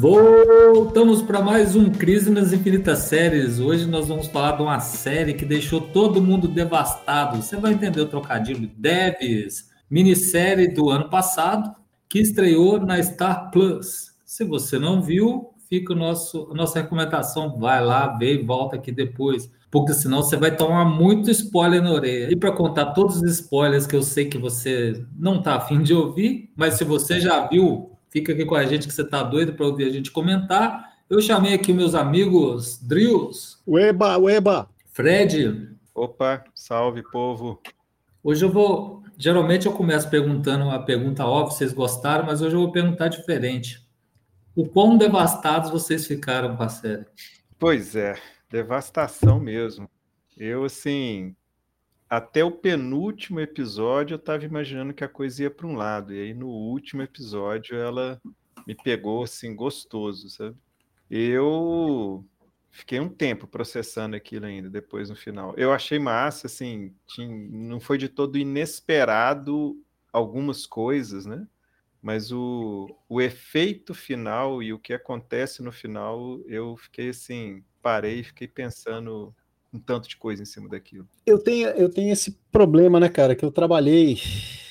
Voltamos para mais um Crise nas Infinitas Séries. Hoje nós vamos falar de uma série que deixou todo mundo devastado. Você vai entender o trocadilho. Devs, minissérie do ano passado, que estreou na Star Plus. Se você não viu, fica o nosso, a nossa recomendação. Vai lá, vê e volta aqui depois. Porque senão você vai tomar muito spoiler na orelha. E para contar todos os spoilers que eu sei que você não está afim de ouvir, mas se você já viu, Fica aqui com a gente que você está doido para ouvir a gente comentar. Eu chamei aqui meus amigos Drills. Ueba, ueba. Fred. Opa, salve povo. Hoje eu vou. Geralmente eu começo perguntando uma pergunta óbvia, vocês gostaram, mas hoje eu vou perguntar diferente. O quão devastados vocês ficaram com a série? Pois é, devastação mesmo. Eu, assim, até o penúltimo episódio eu estava imaginando que a coisa ia para um lado, e aí no último episódio ela me pegou assim gostoso, sabe? Eu fiquei um tempo processando aquilo ainda depois no final. Eu achei massa, assim, tinha, não foi de todo inesperado algumas coisas, né? Mas o, o efeito final e o que acontece no final, eu fiquei assim, parei, fiquei pensando um tanto de coisa em cima daquilo. Eu tenho, eu tenho esse problema, né, cara, que eu trabalhei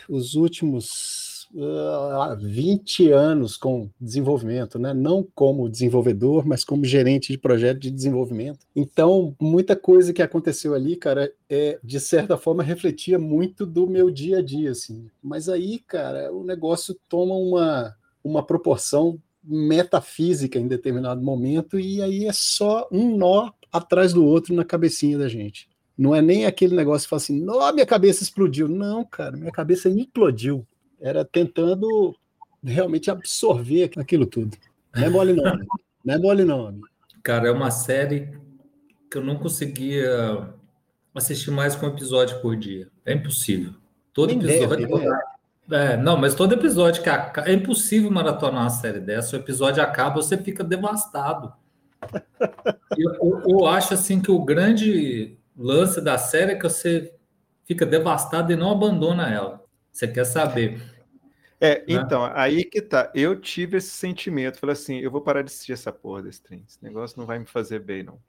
os últimos uh, 20 anos com desenvolvimento, né? Não como desenvolvedor, mas como gerente de projeto de desenvolvimento. Então, muita coisa que aconteceu ali, cara, é de certa forma refletia muito do meu dia a dia, assim. Mas aí, cara, o negócio toma uma uma proporção metafísica em determinado momento e aí é só um nó atrás do outro na cabecinha da gente. Não é nem aquele negócio que fala assim, não, minha cabeça explodiu. Não, cara, minha cabeça implodiu. Era tentando realmente absorver aquilo tudo. Não é mole não, não é mole não. Cara, é uma série que eu não conseguia assistir mais que um episódio por dia. É impossível. Todo nem episódio. Deve? É, não, mas todo episódio que acaba, é impossível maratonar uma série dessa. O episódio acaba, você fica devastado. Eu, eu, acho assim que o grande lance da série é que você fica devastado e não abandona ela. Você quer saber. É, né? então, aí que tá. Eu tive esse sentimento. Falei assim: eu vou parar de assistir essa porra desse trem. Esse negócio não vai me fazer bem, não.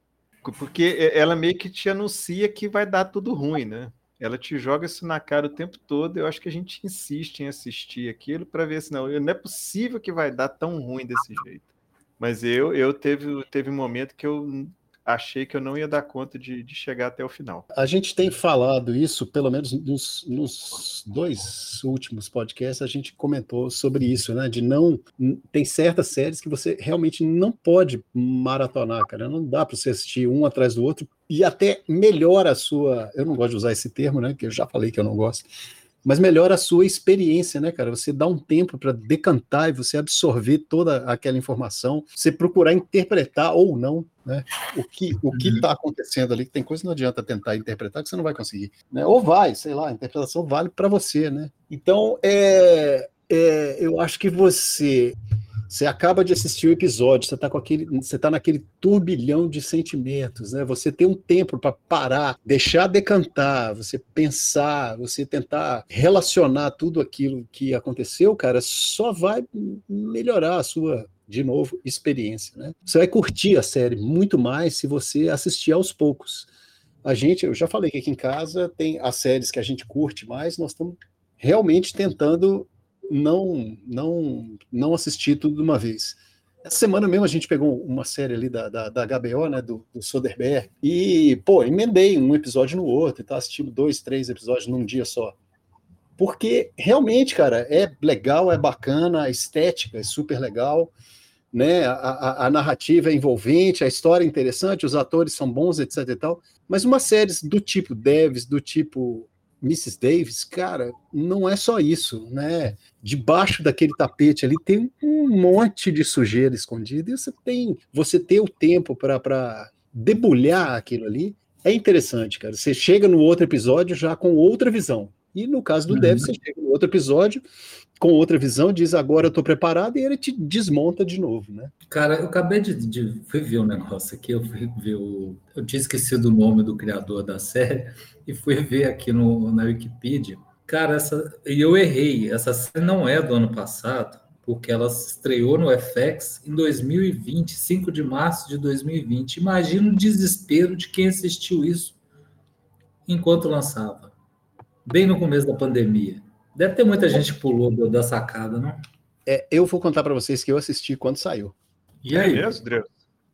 Porque ela meio que te anuncia que vai dar tudo ruim, né? Ela te joga isso na cara o tempo todo. Eu acho que a gente insiste em assistir aquilo para ver se não, não é possível que vai dar tão ruim desse jeito. Mas eu, eu teve, teve um momento que eu achei que eu não ia dar conta de, de chegar até o final. A gente tem falado isso, pelo menos nos, nos, dois últimos podcasts, a gente comentou sobre isso, né? De não. Tem certas séries que você realmente não pode maratonar, cara. Não dá para você assistir um atrás do outro e até melhora a sua. Eu não gosto de usar esse termo, né? Que eu já falei que eu não gosto mas melhora a sua experiência, né, cara? Você dá um tempo para decantar e você absorver toda aquela informação, você procurar interpretar ou não, né? O que o que está acontecendo ali, que tem coisa que não adianta tentar interpretar que você não vai conseguir, né? Ou vai, sei lá, a interpretação vale para você, né? Então, é, é, eu acho que você você acaba de assistir o episódio, você está com aquele, você tá naquele turbilhão de sentimentos, né? Você tem um tempo para parar, deixar decantar, você pensar, você tentar relacionar tudo aquilo que aconteceu, cara, só vai melhorar a sua de novo, experiência, né? Você vai curtir a série muito mais se você assistir aos poucos. A gente, eu já falei que aqui em casa tem as séries que a gente curte mais, nós estamos realmente tentando não não não assisti tudo de uma vez. Essa semana mesmo a gente pegou uma série ali da, da, da HBO, né, do, do Soderbergh, e, pô, emendei um episódio no outro e tá assistindo dois, três episódios num dia só. Porque realmente, cara, é legal, é bacana, a estética é super legal, né, a, a, a narrativa é envolvente, a história é interessante, os atores são bons, etc e tal, mas uma série do tipo Devs, do tipo Mrs. Davis, cara, não é só isso, né? Debaixo daquele tapete ali tem um monte de sujeira escondida e você tem, você ter o tempo para debulhar aquilo ali é interessante, cara. Você chega no outro episódio já com outra visão. E no caso do uhum. Dev, você chega no outro episódio com outra visão, diz agora eu tô preparado e ele te desmonta de novo, né? Cara, eu acabei de, de fui ver um negócio aqui, eu fui ver o, eu tinha esquecido o nome do criador da série e fui ver aqui no, na Wikipedia. Cara, essa, e eu errei, essa série não é do ano passado, porque ela estreou no FX em 2020, 5 de março de 2020. Imagina o desespero de quem assistiu isso enquanto lançava, bem no começo da pandemia. Deve ter muita gente que pulou da sacada, não? É, eu vou contar para vocês que eu assisti quando saiu. E aí? É mesmo,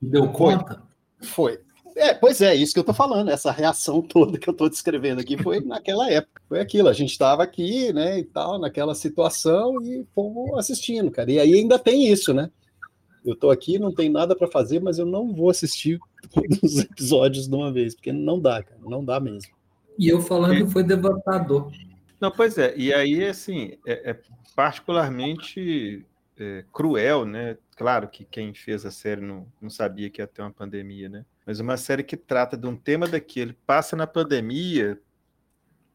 Deu conta? Foi. É, pois é, isso que eu tô falando, essa reação toda que eu tô descrevendo aqui foi naquela época. Foi aquilo, a gente estava aqui, né, e tal, naquela situação e fomos assistindo, cara. E aí ainda tem isso, né? Eu tô aqui, não tem nada para fazer, mas eu não vou assistir todos os episódios de uma vez, porque não dá, cara, não dá mesmo. E eu falando que foi devastador. Não, pois é, e aí, assim, é, é particularmente é, cruel, né? Claro que quem fez a série não, não sabia que ia ter uma pandemia, né? Mas uma série que trata de um tema daquele, passa na pandemia,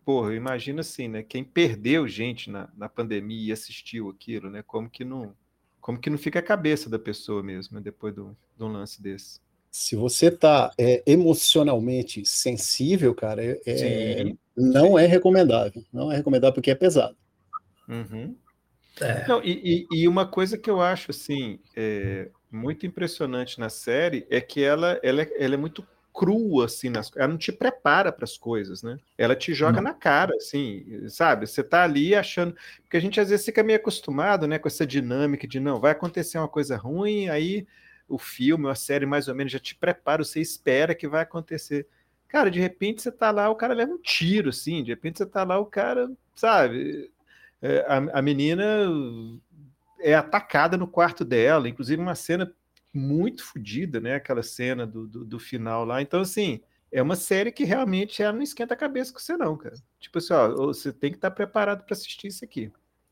porra, imagina assim, né? Quem perdeu gente na, na pandemia e assistiu aquilo, né? Como que não, como que não fica a cabeça da pessoa mesmo, né? depois do, de um lance desse. Se você tá é, emocionalmente sensível, cara, é, é não é recomendável. Não é recomendável porque é pesado. Uhum. É. Não, e, e, e, uma coisa que eu acho assim é, muito impressionante na série é que ela, ela, é, ela é muito crua assim nas, ela não te prepara para as coisas, né? Ela te joga não. na cara, assim, sabe? Você tá ali achando porque a gente às vezes fica meio acostumado, né, com essa dinâmica de não vai acontecer uma coisa ruim, aí o filme, a série mais ou menos já te prepara, você espera que vai acontecer. Cara, de repente você tá lá, o cara leva um tiro, assim, de repente você tá lá, o cara, sabe? É, a, a menina é atacada no quarto dela, inclusive uma cena muito fodida, né? Aquela cena do, do, do, final lá. Então, assim, é uma série que realmente ela não esquenta a cabeça com você, não, cara. Tipo assim, ó, você tem que estar preparado para assistir isso aqui.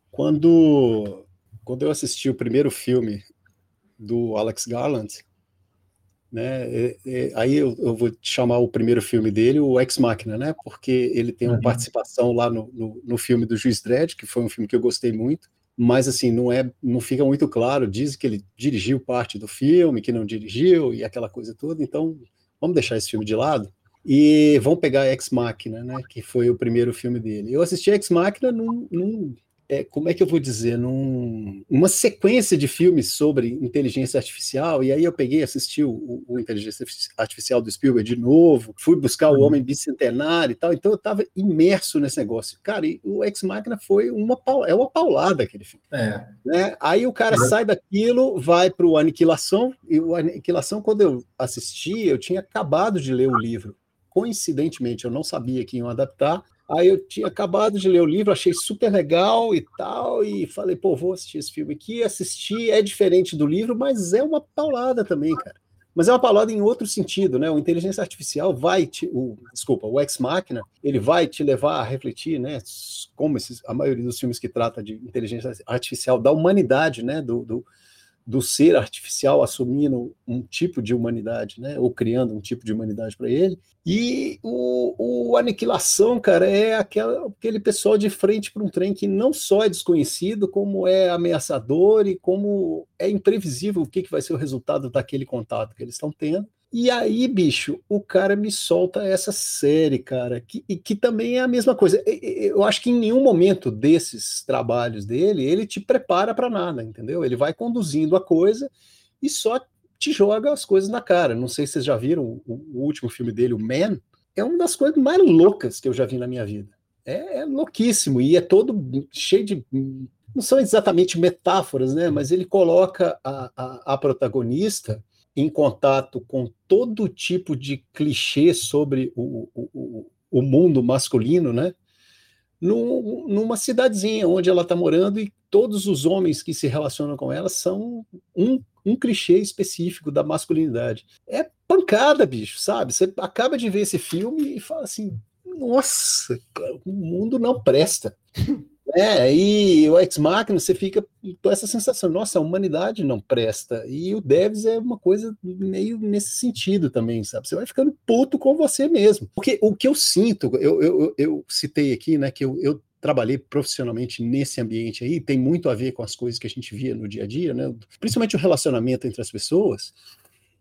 Quando, quando eu assisti o primeiro filme do Alex Garland, né? É, é, aí eu, eu, vou chamar o primeiro filme dele, o Ex Machina, né? Porque ele tem uma uhum. participação lá no, no, no, filme do Juiz Dredd, que foi um filme que eu gostei muito, mas assim não é, não fica muito claro. Diz que ele dirigiu parte do filme, que não dirigiu e aquela coisa toda. Então vamos deixar esse filme de lado e vamos pegar Ex Machina, né? Que foi o primeiro filme dele. Eu assisti Ex Machina num, num é, como é que eu vou dizer, num, uma sequência de filmes sobre inteligência artificial, e aí eu peguei, assisti o, o Inteligência Artificial do Spielberg de novo, fui buscar o uhum. Homem Bicentenário e tal, então eu estava imerso nesse negócio. Cara, e o Ex Machina foi uma, é uma paulada aquele filme. É. Né? Aí o cara sai daquilo, vai para o Aniquilação, e o Aniquilação, quando eu assisti, eu tinha acabado de ler o livro. Coincidentemente, eu não sabia que iam adaptar, Aí eu tinha acabado de ler o livro, achei super legal e tal, e falei, pô, vou assistir esse filme aqui. Assisti, é diferente do livro, mas é uma paulada também, cara. Mas é uma paulada em outro sentido, né? O inteligência artificial vai te, o, desculpa, o ex machina, ele vai te levar a refletir, né? Como esses, a maioria dos filmes que trata de inteligência artificial da humanidade, né? Do, do, do ser artificial assumindo um tipo de humanidade, né? Ou criando um tipo de humanidade para ele. E o, o, Aniquilação, cara, é aquela, aquele pessoal de frente para um trem que não só é desconhecido, como é ameaçador e como é imprevisível o que, que vai ser o resultado daquele contato que eles estão tendo. E aí, bicho, o cara me solta essa série, cara, que, que também é a mesma coisa. Eu acho que em nenhum momento desses trabalhos dele, ele te prepara para nada, entendeu? Ele vai conduzindo a coisa e só te joga as coisas na cara. Não sei se vocês já viram o, o último filme dele, o Man. É uma das coisas mais loucas que eu já vi na minha vida. É, é louquíssimo e é todo cheio de não são exatamente metáforas, né? Mas ele coloca a, a, a protagonista em contato com todo tipo de clichê sobre o, o, o mundo masculino, né? numa cidadezinha onde ela está morando e todos os homens que se relacionam com ela são um, um clichê específico da masculinidade. É pancada, bicho, sabe? Você acaba de ver esse filme e fala assim: nossa, o mundo não presta. É, e o Ex Machina, você fica com essa sensação, nossa, a humanidade não presta. E o Devs é uma coisa meio nesse sentido também, sabe? Você vai ficando puto com você mesmo. Porque o que eu sinto, eu, eu, eu citei aqui, né, que eu, eu trabalhei profissionalmente nesse ambiente aí, tem muito a ver com as coisas que a gente via no dia a dia, né? Principalmente o relacionamento entre as pessoas.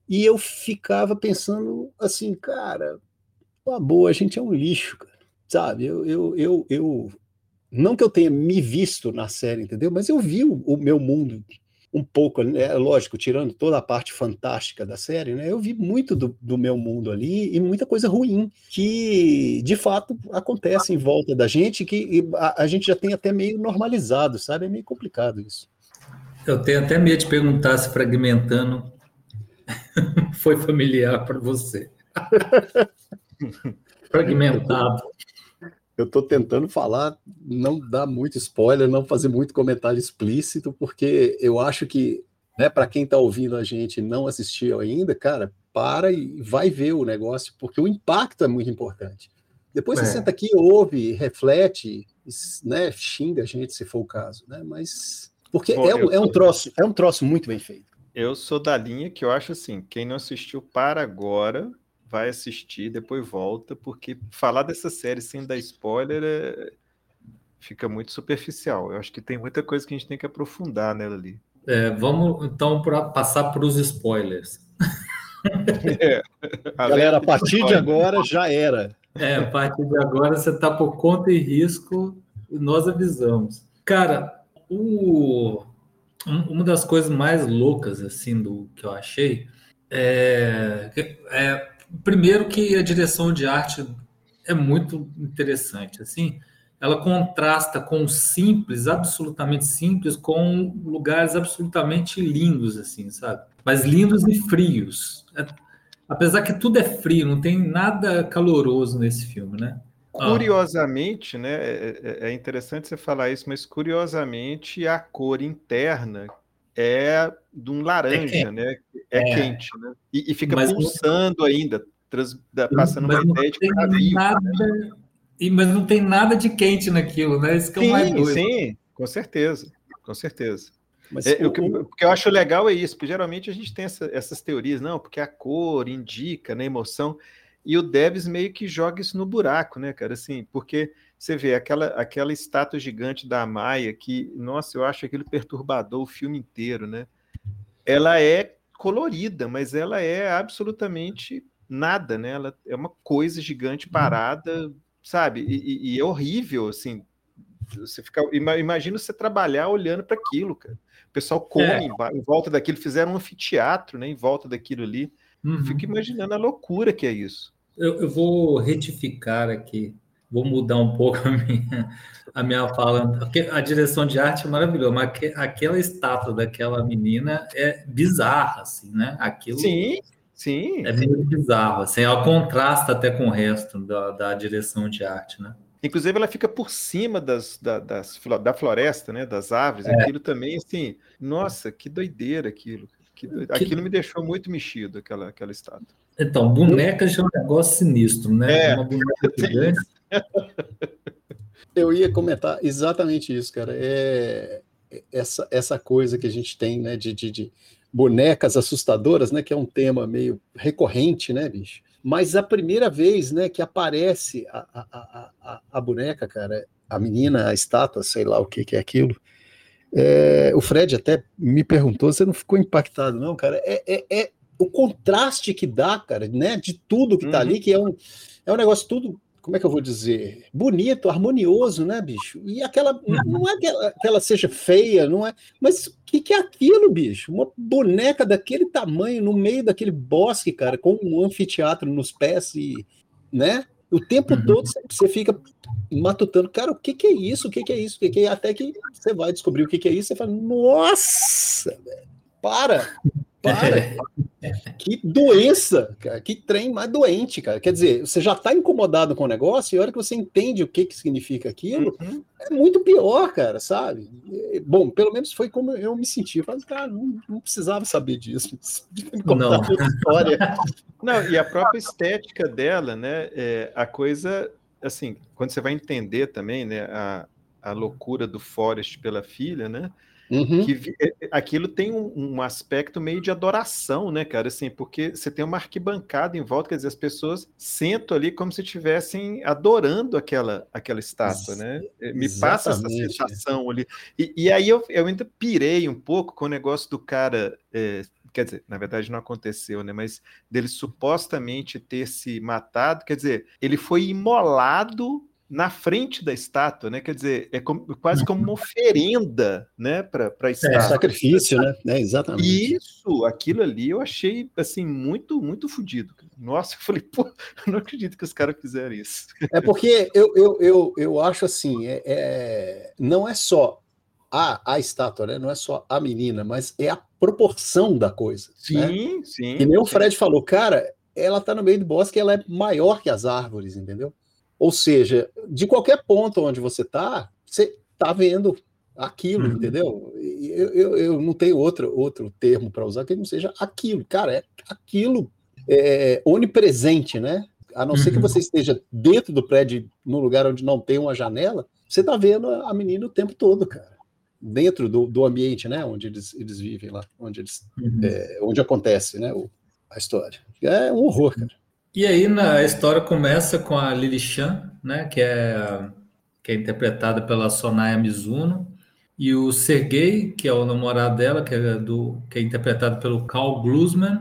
E eu ficava pensando assim, cara, uma boa, a gente é um lixo, cara. Sabe? Eu, eu, eu, eu não que eu tenha me visto na série, entendeu? Mas eu vi o, o meu mundo um pouco, né? lógico, tirando toda a parte fantástica da série, né? Eu vi muito do, do, meu mundo ali e muita coisa ruim que, de fato, acontece em volta da gente que a, a gente já tem até meio normalizado, sabe? É meio complicado isso. Eu tenho até medo de perguntar se fragmentando foi familiar para você. Fragmentado. Eu estou tentando falar, não dar muito spoiler, não fazer muito comentário explícito, porque eu acho que, né, para quem está ouvindo a gente e não assistiu ainda, cara, para e vai ver o negócio, porque o impacto é muito importante. Depois é. você senta aqui, ouve, reflete, né, xinga a gente se for o caso, né? Mas porque Bom, é, um, é um troço, é um troço muito bem feito. Eu sou da linha que eu acho assim, quem não assistiu para agora, vai assistir, depois volta, porque falar dessa série sem dar spoiler é... fica muito superficial. Eu acho que tem muita coisa que a gente tem que aprofundar nela ali. É, vamos então pra passar para os spoilers. É, Galera, a partir de agora já era. É, a partir de agora você está por conta e risco, e nós avisamos. Cara, o, uma das coisas mais loucas assim do que eu achei é, é primeiro que a direção de arte é muito interessante, assim, ela contrasta com o simples, absolutamente simples, com lugares absolutamente lindos, assim, sabe? Mas lindos e frios. É, apesar que tudo é frio, não tem nada caloroso nesse filme, né? Curiosamente, ah. né? É, é, é interessante você falar isso, mas curiosamente a cor interna é de um laranja, é né? É, é, quente, né? E, e fica mas pulsando não... ainda, trans, passando mas uma ideia de né? nada, né? e, Mas não tem nada de quente naquilo, né? Isso que sim, é mais doido. Sim, com certeza, com certeza. Mas, é, o, que, o, que, eu acho legal é isso, porque geralmente a gente tem essa, essas teorias, não, porque a cor indica, né, emoção, e o Debs meio que joga isso no buraco, né, cara, assim, porque você vê aquela, aquela estátua gigante da Maia que, nossa, eu acho aquilo perturbador o filme inteiro, né? Ela é colorida, mas ela é absolutamente nada, né? Ela é uma coisa gigante uhum. parada, sabe? E, e é horrível, assim. Você fica, imagina você trabalhar olhando para aquilo, cara. O pessoal come é. em, volta daquilo, fizeram um anfiteatro, né? Em volta daquilo ali. Uhum. Fico imaginando a loucura que é isso. Eu, eu vou retificar aqui vou mudar um pouco a minha, a minha fala. A direção de arte é maravilhosa, mas aquela estátua daquela menina é bizarra, assim, né? Aquilo sim, sim. É meio bizarro, assim, ela contrasta até com o resto da, da direção de arte, né? Inclusive, ela fica por cima das, da, das, da floresta, né? Das árvores. É. Aquilo também, assim, nossa, que doideira aquilo. Que doideira. Aquilo me deixou muito mexido, aquela, aquela estátua. Então, bonecas é um negócio sinistro, né? É. Uma boneca gigante. Eu ia comentar exatamente isso, cara. É essa, essa coisa que a gente tem, né, de, de, de, bonecas assustadoras, né, que é um tema meio recorrente, né, bicho? Mas a primeira vez, né, que aparece a, a, a, a boneca, cara, a menina, a estátua, sei lá o que, que é aquilo, é, o Fred até me perguntou, você não ficou impactado, não, cara? É, é, é o contraste que dá, cara, né, de tudo que tá uhum. ali, que é um, é um negócio tudo como é que eu vou dizer? Bonito, harmonioso, né, bicho? E aquela. Uhum. Não é que ela, que ela seja feia, não é. Mas o que, que é aquilo, bicho? Uma boneca daquele tamanho no meio daquele bosque, cara, com um anfiteatro nos pés e. né? O tempo uhum. todo você fica matutando, cara, o que, que é isso? O que, que é isso? O que, que é? Até que você vai descobrir o que, que é isso, você fala, nossa, para! Para! que doença, cara. Que trem mais doente, cara. Quer dizer, você já está incomodado com o negócio e a hora que você entende o que, que significa aquilo, uhum. é muito pior, cara, sabe? Bom, pelo menos foi como eu me senti. Eu falei, cara, não, não precisava saber disso. Não. História. não, e a própria estética dela, né? É, a coisa, assim, quando você vai entender também, né? A, a loucura do Forrest pela filha, né? Uhum. Que é, é, aquilo tem um, um, aspecto meio de adoração, né, cara? Assim, porque você tem uma arquibancada em volta, quer dizer, as pessoas sentam ali como se estivessem adorando aquela, aquela estátua, né? É, me Exatamente. passa essa sensação ali. E, e, aí eu, eu ainda pirei um pouco com o negócio do cara. É, quer dizer, na verdade não aconteceu, né? Mas dele supostamente ter se matado, quer dizer, ele foi imolado na frente da estátua, né? Quer dizer, é como, quase como uma oferenda, né, para a estátua. É, sacrifício, né? É, exatamente. Isso, aquilo ali eu achei, assim, muito, muito fodido. Nossa, eu falei, pô, eu não acredito que os caras fizeram isso. É porque eu, eu, eu, eu acho assim, é, é, não é só a, a estátua, né? Não é só a menina, mas é a proporção da coisa. Sim, né? sim. E nem o Fred falou, cara, ela tá no meio do bosque, ela é maior que as árvores, entendeu? Ou seja, de qualquer ponto onde você tá, você tá vendo aquilo, uhum. entendeu? Eu, eu, eu, não tenho outro, outro termo para usar que não seja aquilo. Cara, é aquilo é, onipresente, né? A não uhum. ser que uhum. você esteja dentro do prédio, no lugar onde não tem uma janela, você tá vendo a menina o tempo todo, cara dentro do, do ambiente, né, onde eles, eles vivem lá, onde eles, uhum. é, onde acontece, né, o, a história. É um horror, cara. E aí na, a história começa com a Lily Chan, né, que é que é interpretada pela Sonaya Mizuno, e o Sergei, que é o namorado dela, que é do que é interpretado pelo Carl Glusman,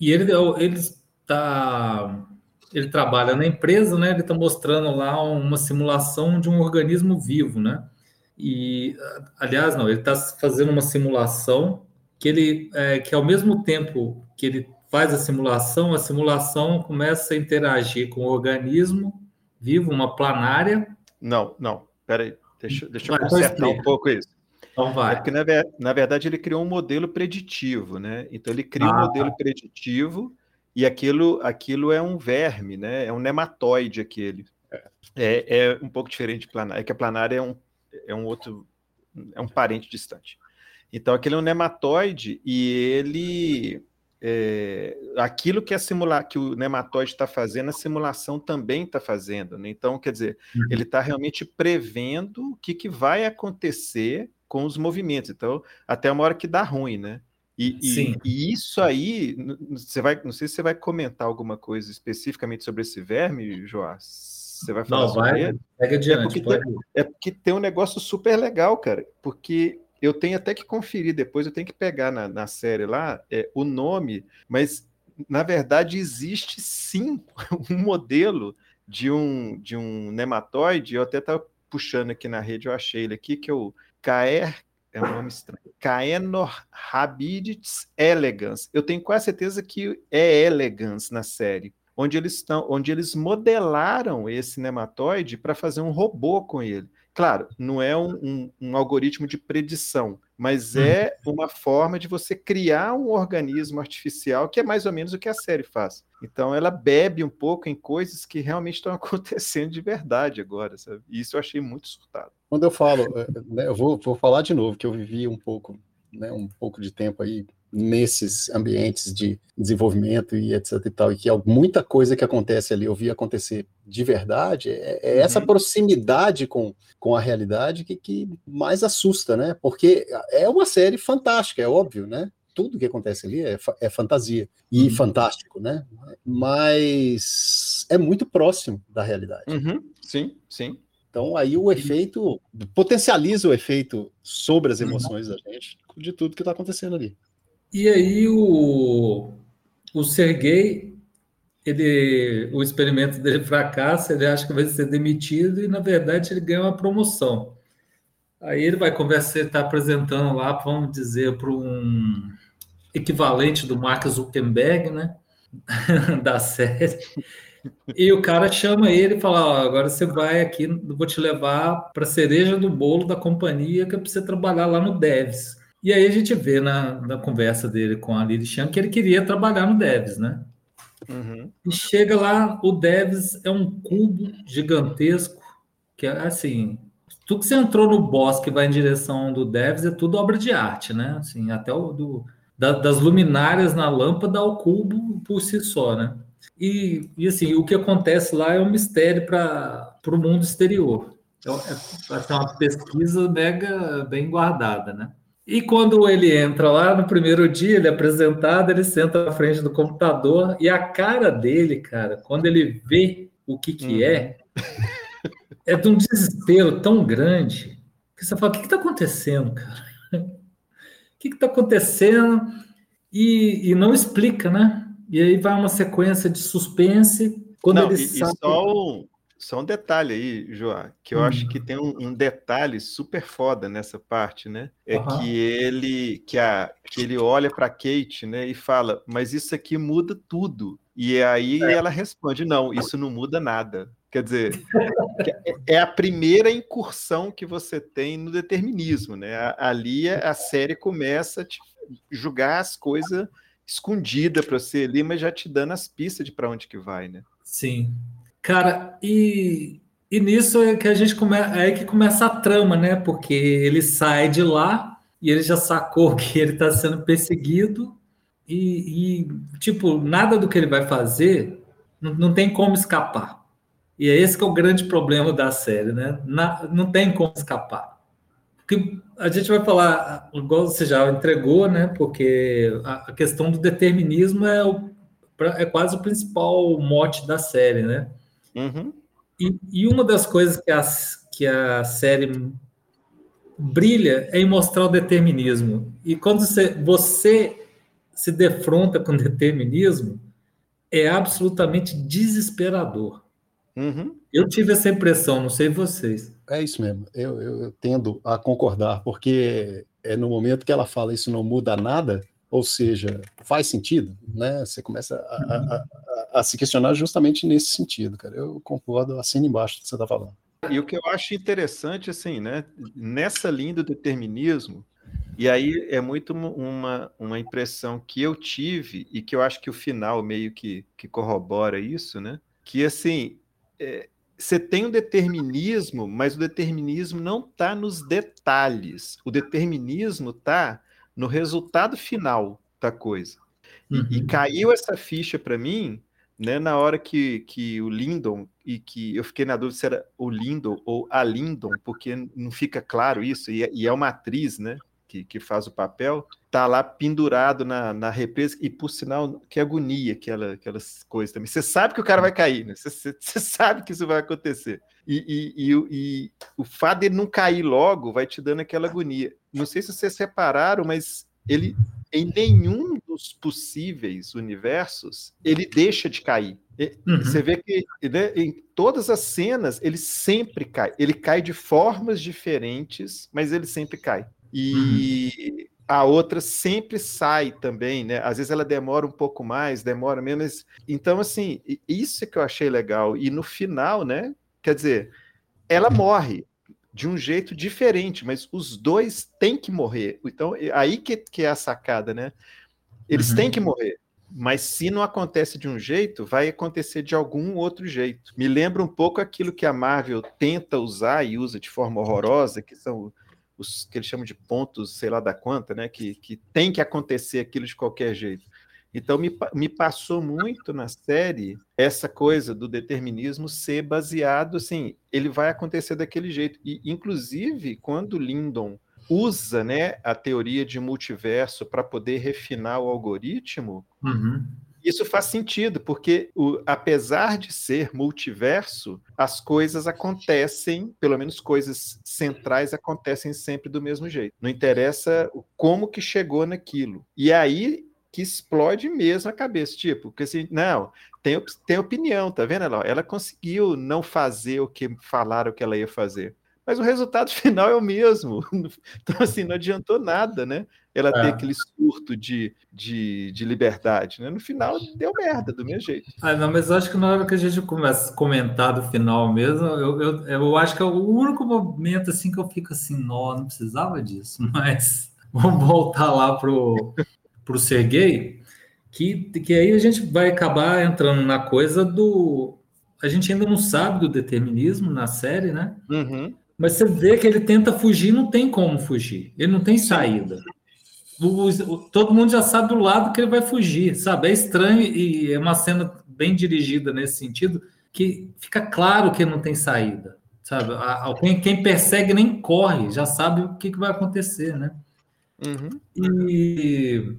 e ele ele está ele trabalha na empresa, né? Ele está mostrando lá uma simulação de um organismo vivo, né? E, aliás, não, ele está fazendo uma simulação que ele, é, que ao mesmo tempo que ele faz a simulação, a simulação começa a interagir com o organismo vivo, uma planária. Não, não, peraí, deixa, deixa eu consertar um pouco isso. Então vai. É porque, na, na, verdade, ele criou um modelo preditivo, né? Então, ele cria ah. um modelo preditivo e aquilo, aquilo é um verme, né? É um nematóide aquele. É, é um pouco diferente de planária. É que a planária é um é um outro, é um parente distante. Então, aquele é um nematóide e ele. É, aquilo que, a simula, que o nematóide está fazendo, a simulação também está fazendo. Né? Então, quer dizer, uhum. ele está realmente prevendo o que, que vai acontecer com os movimentos. Então, até uma hora que dá ruim, né? E, e, e, isso aí, você vai, não sei se você vai comentar alguma coisa especificamente sobre esse verme, Joás. Você vai falar Não, vai, ele? Pega adiante. É porque, tem, é porque tem um negócio super legal, cara. Porque eu tenho até que conferir depois, eu tenho que pegar na, na série lá é, o nome, mas na verdade existe sim um modelo de um, de um nematóide. Eu até estava puxando aqui na rede, eu achei ele aqui, que é o Caer. É um nome estranho. Caenorhabidis elegans. Eu tenho quase certeza que é elegans na série onde eles estão, onde eles modelaram esse nematóide para fazer um robô com ele. Claro, não é um, um, um algoritmo de predição, mas é uhum. uma forma de você criar um organismo artificial que é mais ou menos o que a série faz. Então, ela bebe um pouco em coisas que realmente estão acontecendo de verdade agora, sabe? E isso eu achei muito surtado. Quando eu falo, é, né, eu vou, vou falar de novo que eu vivi um pouco, né, um pouco de tempo aí nesses ambientes de desenvolvimento e etc e tal, e que muita coisa que acontece ali eu vi acontecer de verdade, é, é uhum. essa proximidade com, com a realidade que, que mais assusta, né? Porque é uma série fantástica, é óbvio, né? Tudo que acontece ali é, é fantasia e uhum. fantástico, né? Mas é muito próximo da realidade. Uhum. Sim, sim. Então aí o efeito potencializa o efeito sobre as uhum. emoções da gente de tudo que está acontecendo ali. E aí o, o Sergei, ele, o experimento dele fracassa, ele acha que vai ser demitido e, na verdade, ele ganha uma promoção. Aí ele vai conversar, está apresentando lá, vamos dizer, para um equivalente do Mark Zuckerberg, né? da série. E o cara chama ele e fala: Ó, agora você vai aqui, vou te levar para a cereja do bolo da companhia que é para você trabalhar lá no Devs. E aí a gente vê na, na conversa dele com a Lili Chan que ele queria trabalhar no Devs, né? Uhum. E chega lá, o Devs é um cubo gigantesco, que é assim, tudo que você entrou no bosque vai em direção do Devs é tudo obra de arte, né? Assim, até o do, da, das luminárias na lâmpada ao cubo por si só, né? E, e assim, o que acontece lá é um mistério para o mundo exterior. Então, é, é uma pesquisa mega bem guardada, né? E quando ele entra lá no primeiro dia, ele é apresentado, ele senta na frente do computador e a cara dele, cara, quando ele vê o que que é, uhum. é de um desespero tão grande que você fala: o que está acontecendo, cara? O que está acontecendo? E, e, não explica, né? E aí vai uma sequência de suspense. Quando não, ele e, sabe... e só, só um detalhe aí, João, que eu hum. acho que tem um, um, detalhe super foda nessa parte, né? É uhum. que ele que, a, que ele olha para Kate, né, e fala: "Mas isso aqui muda tudo". E aí é. ela responde: "Não, isso não muda nada". Quer dizer, é, é a primeira incursão que você tem no determinismo, né? Ali a série começa a te julgar as coisas escondidas para você ali, mas já te dando as pistas de para onde que vai, né? Sim. Cara, e, e nisso é que a gente começa, é que começa a trama, né? Porque ele sai de lá e ele já sacou que ele está sendo perseguido e, e, tipo, nada do que ele vai fazer não, não, tem como escapar. E é esse que é o grande problema da série, né? Na, não tem como escapar. Porque a gente vai falar, igual você já entregou, né? Porque a, a questão do determinismo é, o, é quase o principal mote da série, né? Uhum. E, e, uma das coisas que a, que a série brilha é em mostrar o determinismo. E quando você, você se defronta com o determinismo, é absolutamente desesperador. Uhum. Eu tive essa impressão, não sei vocês. É isso mesmo, eu, eu, eu, tendo a concordar, porque é no momento que ela fala isso não muda nada, ou seja, faz sentido, né? Você começa a, a, a, se questionar justamente nesse sentido, cara. Eu concordo, assino embaixo do que você está falando. E o que eu acho interessante, assim, né? Nessa linha do determinismo, e aí é muito uma, uma impressão que eu tive e que eu acho que o final meio que, que corrobora isso, né? Que, assim, é, você tem um determinismo, mas o determinismo não está nos detalhes. O determinismo está no resultado final da coisa. Uhum. E, e, uhum. caiu essa ficha para mim, né, na hora que, que o Lindon, e que eu fiquei na dúvida se era o Lindon ou a Lindon, porque não fica claro isso, e, é, e é uma atriz, né, que, que faz o papel, tá lá pendurado na, na represa, e por sinal, que agonia aquela, aquelas coisas também. Você sabe que o cara vai cair, né? Você, sabe que isso vai acontecer. E, e, e, e, o fato dele não cair logo vai te dando aquela agonia. Não sei se vocês separaram, mas ele, em nenhum dos possíveis universos, ele deixa de cair. Uhum. Você vê que né, em todas as cenas ele sempre cai. Ele cai de formas diferentes, mas ele sempre cai. E uhum. a outra sempre sai também, né? Às vezes ela demora um pouco mais, demora menos. Então, assim, isso é que eu achei legal. E no final, né? Quer dizer, ela morre de um jeito diferente, mas os dois têm que morrer. Então, aí que, que é a sacada, né? Eles uhum. têm que morrer. Mas se não acontece de um jeito, vai acontecer de algum outro jeito. Me lembra um pouco aquilo que a Marvel tenta usar e usa de forma horrorosa, que são os que eles chamam de pontos, sei lá da quanta, né? Que, que tem que acontecer aquilo de qualquer jeito. Então, me, me passou muito na série essa coisa do determinismo ser baseado, assim, ele vai acontecer daquele jeito. E, inclusive, quando Lindon usa né, a teoria de multiverso para poder refinar o algoritmo, uhum. Isso faz sentido, porque o, apesar de ser multiverso, as coisas acontecem, pelo menos coisas centrais acontecem sempre do mesmo jeito. Não interessa como que chegou naquilo. E aí que explode mesmo a cabeça, tipo, porque assim, não, tem, tem opinião, tá vendo? Ela, ela conseguiu não fazer o que falaram que ela ia fazer mas o resultado final é o mesmo. Então, assim, não adiantou nada, né? Ela é. ter aquele surto de, de, de, liberdade, né? No final, deu merda, do meu jeito. Ah, não, mas acho que na hora que a gente começa a comentar do final mesmo, eu, eu, eu acho que é o único momento, assim, que eu fico assim, não, não precisava disso, mas vamos voltar lá pro, pro Sergei, que, que aí a gente vai acabar entrando na coisa do... A gente ainda não sabe do determinismo na série, né? Uhum. Mas você vê que ele tenta fugir, não tem como fugir. Ele não tem saída. O, o, todo mundo já sabe do lado que ele vai fugir, sabe? É estranho e é uma cena bem dirigida nesse sentido, que fica claro que não tem saída, sabe? A, a, quem, quem, persegue nem corre, já sabe o que, que vai acontecer, né? Uhum. E,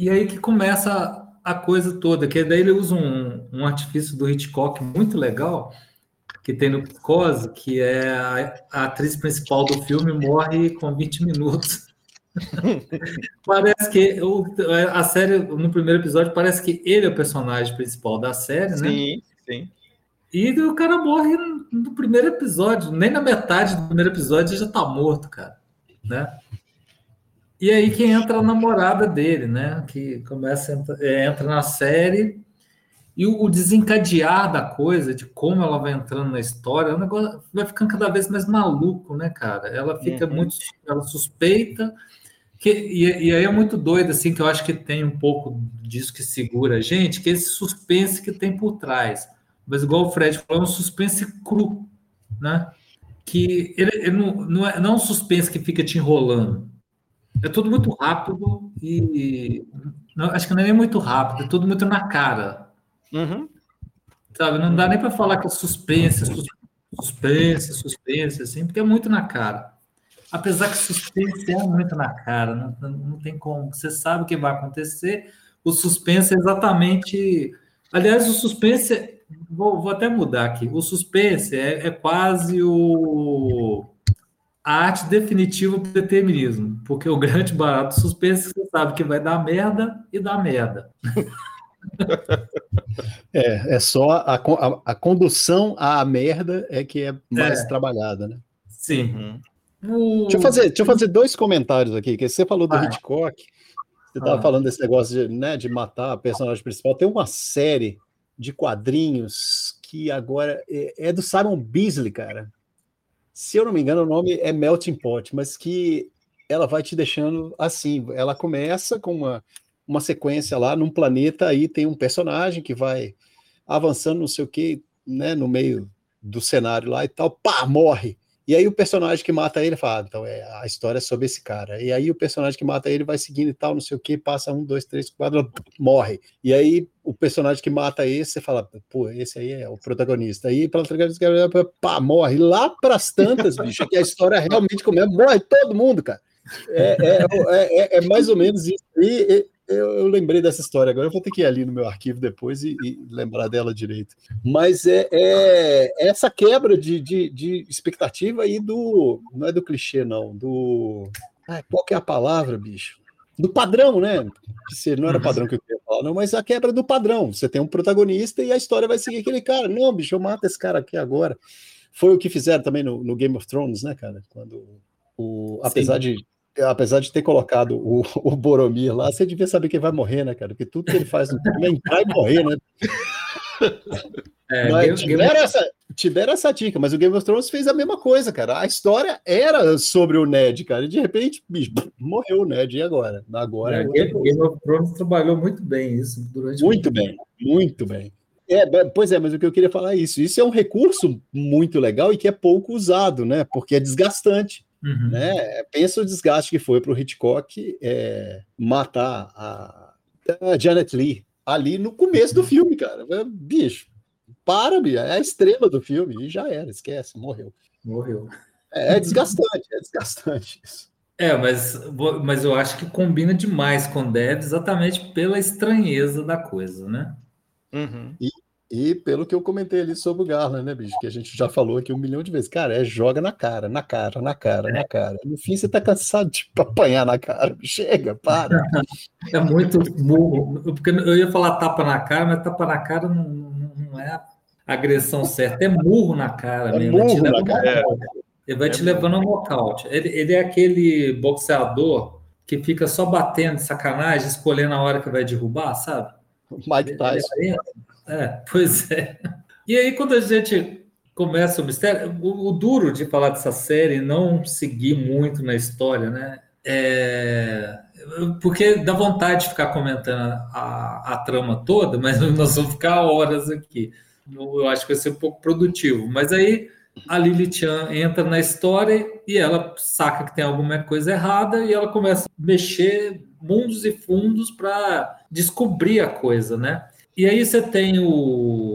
e aí que começa a coisa toda, que daí ele usa um, um artifício do Hitchcock muito legal, que tem no Psicose, que é a, a atriz principal do filme morre com 20 minutos. parece que o, a série, no primeiro episódio, parece que ele é o personagem principal da série, né? Sim, sim. E o cara morre no primeiro episódio, nem na metade do primeiro episódio já tá morto, cara, né? E aí que entra a namorada dele, né? Que começa entra, é, entra na série e o, desencadear da coisa, de como ela vai entrando na história, o negócio vai ficando cada vez mais maluco, né, cara? Ela fica uhum. muito, ela suspeita que, e, e, aí é muito doido, assim, que eu acho que tem um pouco disso que segura a gente, que é esse suspense que tem por trás. Mas igual o Fred falou, é um suspense cru, né? Que ele, ele não, não, é, não é um suspense que fica te enrolando. É tudo muito rápido e não, acho que não é nem muito rápido, é tudo muito na cara. Uhum. Sabe, não dá nem para falar que é suspense, suspense, suspense, assim, porque é muito na cara. Apesar que suspense é muito na cara, não, não tem como. Você sabe o que vai acontecer. O suspense é exatamente. Aliás, o suspense. Vou, vou até mudar aqui. O suspense é, é quase o arte definitiva do determinismo, porque o grande barato do suspense você sabe que vai dar merda e dá merda. É, é só a, a, a, condução à merda é que é mais é. trabalhada, né? Sim. Uhum. Deixa, eu fazer, deixa eu fazer dois comentários aqui, que você falou do ah. Hitchcock, você estava ah. falando desse negócio de, né, de matar a personagem principal. Tem uma série de quadrinhos que agora é, é do Simon Beasley, cara. Se eu não me engano, o nome é Melting Pot, mas que ela vai te deixando assim. Ela começa com uma uma sequência lá num planeta, aí tem um personagem que vai avançando, não sei o que, né, no meio do cenário lá e tal, pá, morre. E aí o personagem que mata ele fala, ah, então é a história é sobre esse cara. E aí o personagem que mata ele vai seguindo e tal, não sei o que, passa um, dois, três, quatro, morre. E aí o personagem que mata esse, você fala, pô, esse aí é o protagonista. Aí pela pá, morre. Lá pras tantas, bicho, que a história realmente começa, morre todo mundo, cara. É, é, é, é, mais ou menos isso. E, eu, eu, lembrei dessa história agora, eu vou ter que ir ali no meu arquivo depois e, e lembrar dela direito. Mas é, é essa quebra de, de, de, expectativa aí do. Não é do clichê, não, do. Ai, qual que é a palavra, bicho? Do padrão, né? Não era padrão que eu queria falar, não, mas a quebra do padrão. Você tem um protagonista e a história vai seguir aquele cara. Não, bicho, eu mato esse cara aqui agora. Foi o que fizeram também no, no Game of Thrones, né, cara? Quando o, apesar Sim. de apesar de ter colocado o, o Boromir lá, você devia saber que ele vai morrer, né, cara? Porque tudo que ele faz no filme é entrar e morrer, né? É, mas, deram essa, te deram essa dica, mas o Game of Thrones fez a mesma coisa, cara. A história era sobre o Ned, cara, e de repente, bicho, morreu o Ned, e agora? Agora. É, Game, Game of Thrones trabalhou muito bem isso durante Muito bem, tempo. muito bem. É, pois é, mas o que eu queria falar é isso. Isso é um recurso muito legal e que é pouco usado, né? Porque é desgastante. Uhum. Né? Pensa o desgaste que foi para o Hitchcock é, matar a, a, Janet Lee ali no começo do filme, cara. Bicho, para, bicho, é a estrela do filme e já era, esquece, morreu. Morreu. É, é desgastante, é desgastante isso. É, mas, mas eu acho que combina demais com Dev exatamente pela estranheza da coisa, né? Uhum. E, e pelo que eu comentei ali sobre o Garland, né, bicho? Que a gente já falou aqui um milhão de vezes. Cara, é joga na cara, na cara, na cara, na cara. No fim, você tá cansado de apanhar na cara. Chega, para. É muito burro. Porque eu ia falar tapa na cara, mas tapa na cara não, não é agressão certa. É murro na cara é mesmo. Murro na cara. Ele vai é te levando ao nocaute. Ele, ele é aquele boxeador que fica só batendo de sacanagem, escolhendo a hora que vai derrubar, sabe? Mike Tyson. É, pois é. E aí, quando a gente começa o mistério, o, o, duro de falar dessa série não seguir muito na história, né? É, porque dá vontade de ficar comentando a, a trama toda, mas nós vamos ficar horas aqui. Eu acho que vai ser um pouco produtivo. Mas aí a Lily Chan entra na história e ela saca que tem alguma coisa errada e ela começa a mexer mundos e fundos para descobrir a coisa, né? E aí você tem o,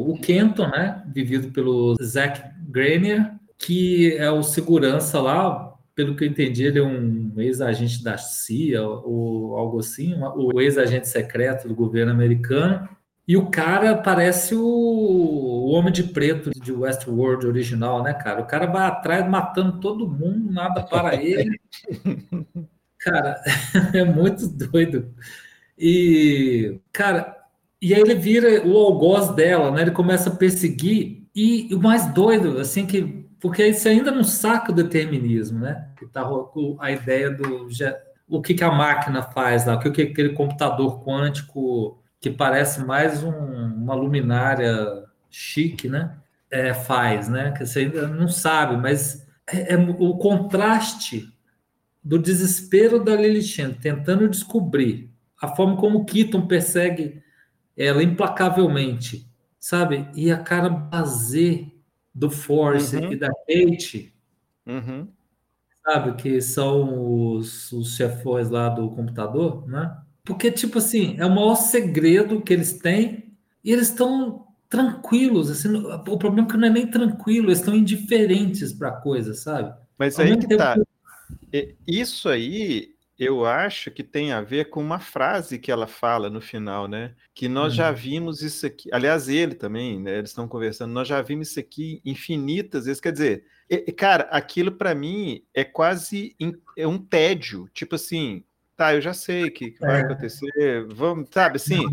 o Kenton, né? Vivido pelo Zack Grenier, que é o segurança lá. Pelo que eu entendi, ele é um ex-agente da CIA ou algo assim, o ex-agente secreto do governo americano. E o cara parece o, o Homem de Preto de Westworld original, né, cara? O cara vai atrás matando todo mundo, nada para ele. cara, é muito doido. E, cara, E aí ele vira o algoz dela, né? Ele começa a perseguir. E o mais doido, assim, que. Porque aí você ainda não saca o determinismo, né? Que tá a ideia do. O que, que a máquina faz lá, o que, que aquele computador quântico que parece mais um, uma luminária chique, né? É, faz, né? Que você ainda não sabe, mas é, é o contraste do desespero da Lilith tentando descobrir a forma como Keaton persegue ela implacavelmente, sabe? E a cara base do Force uhum. e da Kate, uhum. sabe? Que são os, os chefões lá do computador, né? Porque, tipo assim, é o maior segredo que eles têm e eles estão tranquilos. Assim, o problema é que não é nem tranquilo, eles estão indiferentes para a coisa, sabe? Mas aí que tá. Que... Isso aí eu acho que tem a ver com uma frase que ela fala no final, né? Que nós já uhum. vimos isso aqui. Aliás, ele também, né? Eles estão conversando. Nós já vimos isso aqui infinitas vezes. Quer dizer, cara, aquilo para mim é quase é um tédio. Tipo assim, tá, eu já sei que, que vai é. acontecer. Vamos, sabe? Assim,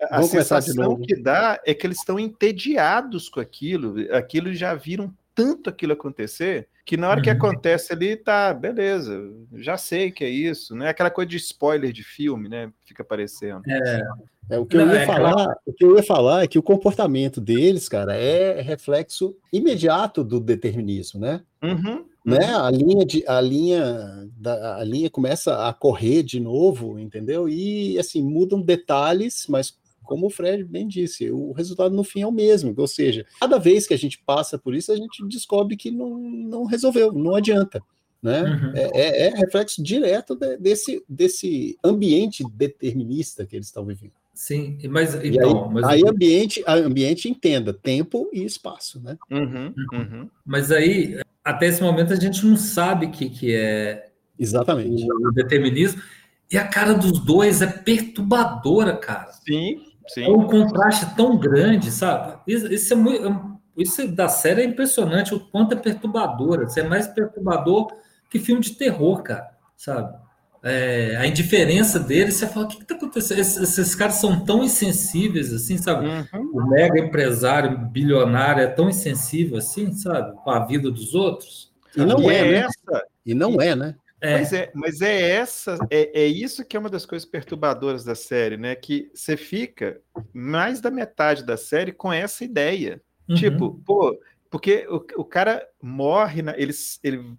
a sensação que dá é que eles estão entediados com aquilo. Aquilo já viram tanto aquilo acontecer que na hora uhum. que acontece ali, tá, beleza, já sei que é isso, né? Aquela coisa de spoiler de filme, né? Fica aparecendo. É. É, o, que Não, eu ia é falar, claro. o que eu ia falar é que o comportamento deles, cara, é reflexo imediato do determinismo, né? Uhum, né? Uhum. A linha de a linha da, a linha começa a correr de novo, entendeu? E assim mudam detalhes, mas como o Fred bem disse, o resultado no fim é o mesmo. Ou seja, cada vez que a gente passa por isso, a gente descobre que não, não resolveu, não adianta. Né? Uhum. É, é, é, reflexo direto de, desse, desse ambiente determinista que eles estão vivendo. Sim, mas então. aí, mas... aí ambiente, ambiente entenda tempo e espaço, né? Uhum, uhum. Mas aí, até esse momento, a gente não sabe o que, que é Exatamente. o determinismo. E a cara dos dois é perturbadora, cara. Sim, Sim. É um contraste tão grande, sabe? Isso, isso, é muito, é isso da série é impressionante, o quanto é perturbadora. Isso é mais perturbador que filme de terror, cara, sabe? É, a indiferença deles, você fala, o que está acontecendo? Esses, esses, caras são tão insensíveis assim, sabe? Uhum. O mega empresário bilionário é tão insensível assim, sabe? Com a vida dos outros. E não e é, é, essa. E não é, né? É. Mas, é, mas é essa, é, é isso que é uma das coisas perturbadoras da série, né? Que você fica mais da metade da série com essa ideia. Uhum. Tipo, pô, porque o, o cara morre, na, ele, ele,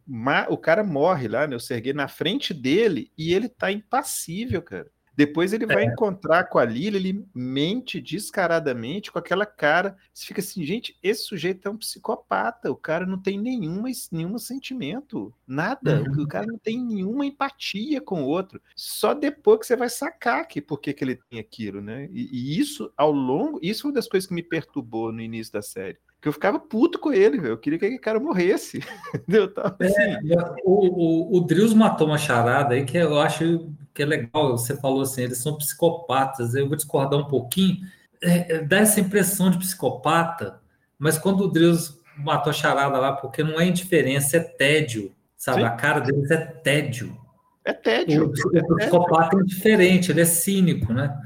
o cara morre lá, né? O Serguei na frente dele e ele tá impassível, cara. Depois ele vai é. encontrar com a Lila, ele mente descaradamente com aquela cara. Você fica assim, gente, esse sujeito é um psicopata. O cara não tem nenhuma, nenhum sentimento, nada. Uhum. O cara não tem nenhuma empatia com o outro. Só depois que você vai sacar que por que, que ele tem aquilo, né? E, e isso, ao longo, isso foi uma das coisas que me perturbou no início da série que eu ficava puto com ele, velho. Eu queria que aquele cara morresse. Entendeu? Tava é, assim. É, o, o, o Drills matou uma charada aí que eu acho que é legal. Você falou assim, eles são psicopatas. Eu vou discordar um pouquinho. É, é, dá essa impressão de psicopata, mas quando o Drills matou a charada lá, porque não é indiferença, é tédio. Sabe? Sim. A cara deles é tédio. É tédio. O, é o psicopata é diferente, ele é cínico, né?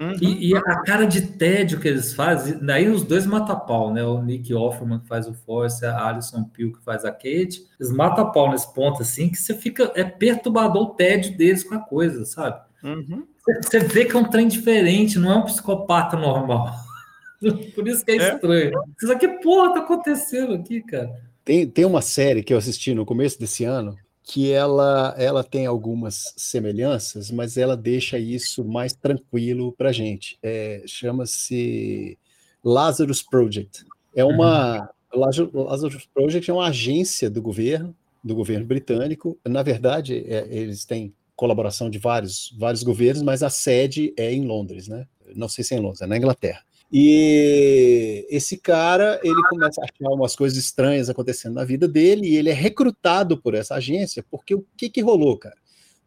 Uhum. E, e, a cara de tédio que eles fazem, daí os dois matam a pau, né? O Nick Offerman que faz o Force, a Alison Peel que faz a Kate, eles matam a pau nesse ponto assim, que você fica, é perturbador o tédio deles com a coisa, sabe? Uhum. Você, você, vê que é um trem diferente, não é um psicopata normal. Por isso que é, é. estranho. Isso aqui, porra, tá acontecendo aqui, cara? Tem, tem uma série que eu assisti no começo desse ano, que ela, ela tem algumas semelhanças, mas ela deixa isso mais tranquilo para a gente. É, Chama-se Lazarus Project. É uma uhum. Lazarus Project é uma agência do governo, do governo britânico. Na verdade, é, eles têm colaboração de vários, vários governos, mas a sede é em Londres, né? Não sei se é em Londres, é na Inglaterra. E esse cara, ele começa a achar umas coisas estranhas acontecendo na vida dele e ele é recrutado por essa agência, porque o que que rolou, cara?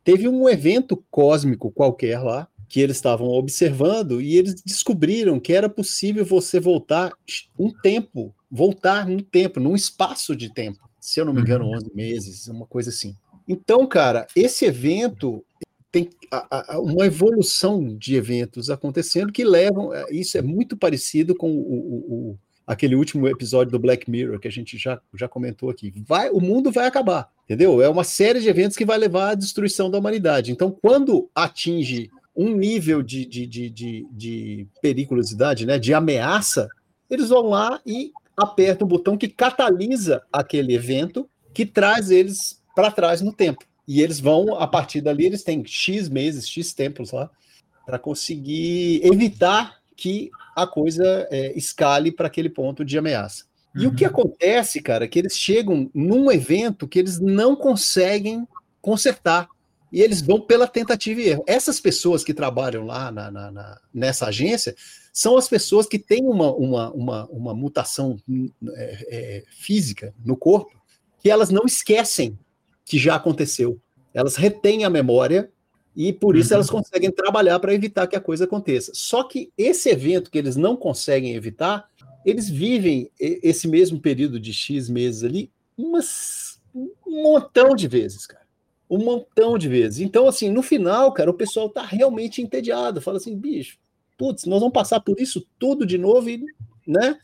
Teve um evento cósmico qualquer lá, que eles estavam observando e eles descobriram que era possível você voltar um tempo, voltar num tempo, num espaço de tempo. Se eu não me engano, 11 uhum. meses, uma coisa assim. Então, cara, esse evento tem uma evolução de eventos acontecendo que levam. É, isso é muito parecido com o, o, o, aquele último episódio do Black Mirror que a gente já, já comentou aqui. Vai, o mundo vai acabar, entendeu? É uma série de eventos que vai levar à destruição da humanidade. Então, quando atinge um nível de, de, de, de, de periculosidade, né, de ameaça, eles vão lá e apertam um botão que catalisa aquele evento que traz eles para trás no tempo. E eles vão, a partir dali, eles têm X meses, X tempos lá, para conseguir evitar que a coisa é, escale para aquele ponto de ameaça. E uhum. o que uhum. acontece, cara, é que eles chegam num evento que eles não conseguem consertar. E eles vão pela tentativa e erro. Essas pessoas que trabalham lá na, na, na, nessa agência são as pessoas que têm uma, uma, uma, uma mutação é, é, física no corpo que elas não esquecem que já aconteceu. Elas retêm a memória e por isso uhum. elas conseguem trabalhar para evitar que a coisa aconteça. Só que esse evento que eles não conseguem evitar, eles vivem esse mesmo período de X meses ali umas, um montão de vezes, cara. Um montão de vezes. Então, assim, no final, cara, o pessoal tá realmente entediado. Fala assim, bicho, putz, nós vamos passar por isso tudo de novo e, né?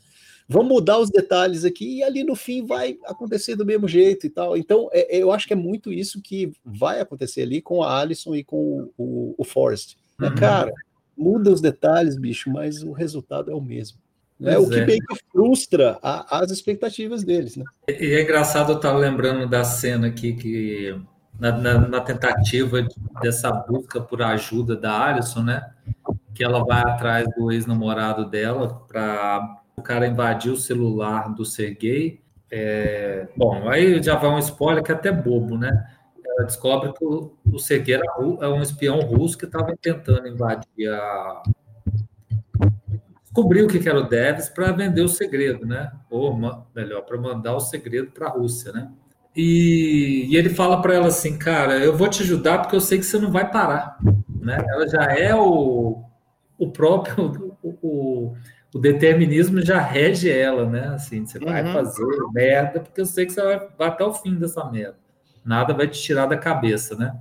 Vamos mudar os detalhes aqui e ali no fim vai acontecer do mesmo jeito e tal. Então, é, é, eu acho que é muito isso que vai acontecer ali com a Alison e com o, o Forrest. Né? Uhum. Cara, muda os detalhes, bicho, mas o resultado é o mesmo. Né? O que é. meio que frustra a, as expectativas deles. Né? E é engraçado eu estar lembrando da cena aqui que. Na, na, na, tentativa dessa busca por ajuda da Alison, né? Que ela vai atrás do ex-namorado dela para o cara invadiu o celular do Sergei. É, bom, aí já vai um spoiler que é até bobo, né? Ela descobre que o, Sergei é um espião russo que estava tentando invadir a. Descobriu o que era o Devs para vender o segredo, né? Ou melhor, para mandar o segredo para a Rússia, né? E, e ele fala para ela assim, cara, eu vou te ajudar porque eu sei que você não vai parar, né? Ela já é o, o próprio o, o o determinismo já rege ela, né? Assim, você vai uhum. fazer merda, porque eu sei que você vai, vai, até o fim dessa merda. Nada vai te tirar da cabeça, né?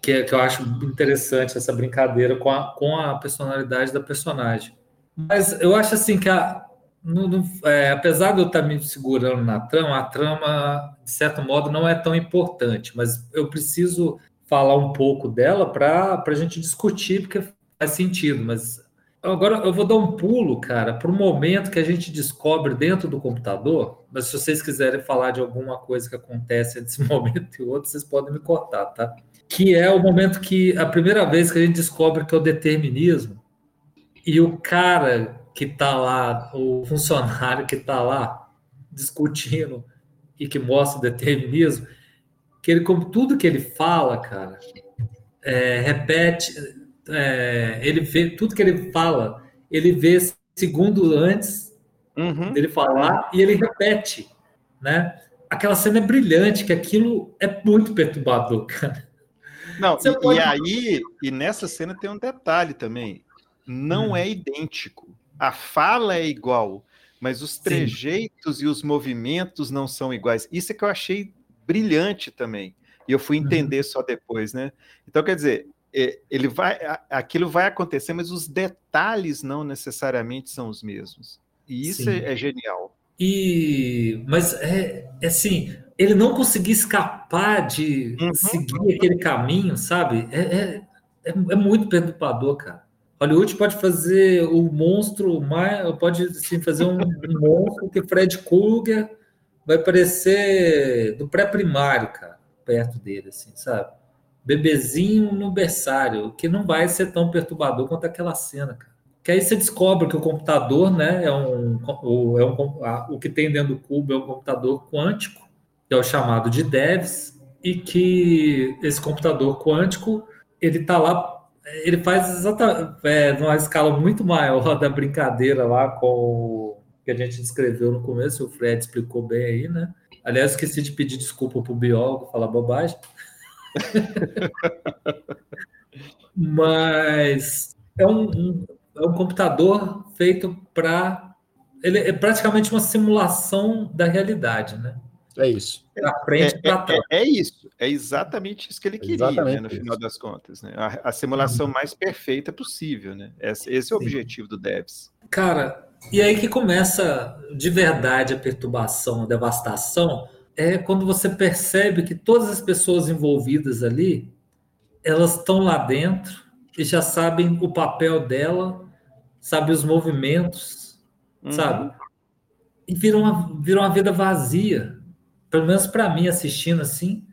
Que, que eu acho interessante essa brincadeira com a, com a personalidade da personagem. Mas eu acho assim que a, no, no, é, apesar de eu estar me segurando na trama, a trama, de certo modo, não é tão importante, mas eu preciso falar um pouco dela para a gente discutir, porque faz sentido, mas Agora eu vou dar um pulo, cara, para o momento que a gente descobre dentro do computador. Mas se vocês quiserem falar de alguma coisa que acontece entre esse momento e outro, vocês podem me cortar, tá? Que é o momento que a primeira vez que a gente descobre que é o determinismo e o cara que está lá, o funcionário que está lá discutindo e que mostra o determinismo, que ele, como tudo que ele fala, cara, é, repete é, ele vê tudo que ele fala, ele vê segundo antes uhum. dele falar e ele repete, né? Aquela cena é brilhante, que aquilo é muito perturbador, cara. Não, e, pode... e, aí, e nessa cena tem um detalhe também. Não hum. é idêntico. A fala é igual, mas os trejeitos Sim. e os movimentos não são iguais. Isso é que eu achei brilhante também. E eu fui uhum. entender uhum. só depois, né? Então, quer dizer, ele vai, aquilo vai acontecer, mas os detalhes não necessariamente são os mesmos. E isso é, é, genial. E, mas é, é, assim, ele não conseguir escapar de uhum. seguir aquele caminho, sabe? É, é, é, é muito perturbador, cara. Hollywood pode fazer o monstro mais, pode assim, fazer um, um monstro que Fred Krueger vai parecer do pré-primário, cara, perto dele, assim, sabe? Bebezinho no berçário, que não vai ser tão perturbador quanto aquela cena, cara. Que aí você descobre que o computador, né, é um, o, é um, a, o que tem dentro do cubo é um computador quântico, que é o chamado de DEVS, e que esse computador quântico, ele tá lá, ele faz exatamente, é, numa escala muito maior da brincadeira lá com o que a gente descreveu no começo, o Fred explicou bem aí, né? Aliás, esqueci de pedir desculpa para o biólogo, falar bobagem. Mas é um, um, é um computador feito para. Ele é praticamente uma simulação da realidade, né? É isso. Da frente é, para trás. É, é, isso. É exatamente isso que ele queria, né, no final das contas. Né? A, a simulação mais perfeita possível. Né? Esse, esse é o Sim. objetivo do Devs. Cara, e aí que começa de verdade a perturbação, a devastação, é quando você percebe que todas as pessoas envolvidas ali, elas estão lá dentro e já sabem o papel dela, sabem os movimentos, uhum. sabe? E viram uma, viram uma vida vazia. Pelo menos para mim, assistindo assim,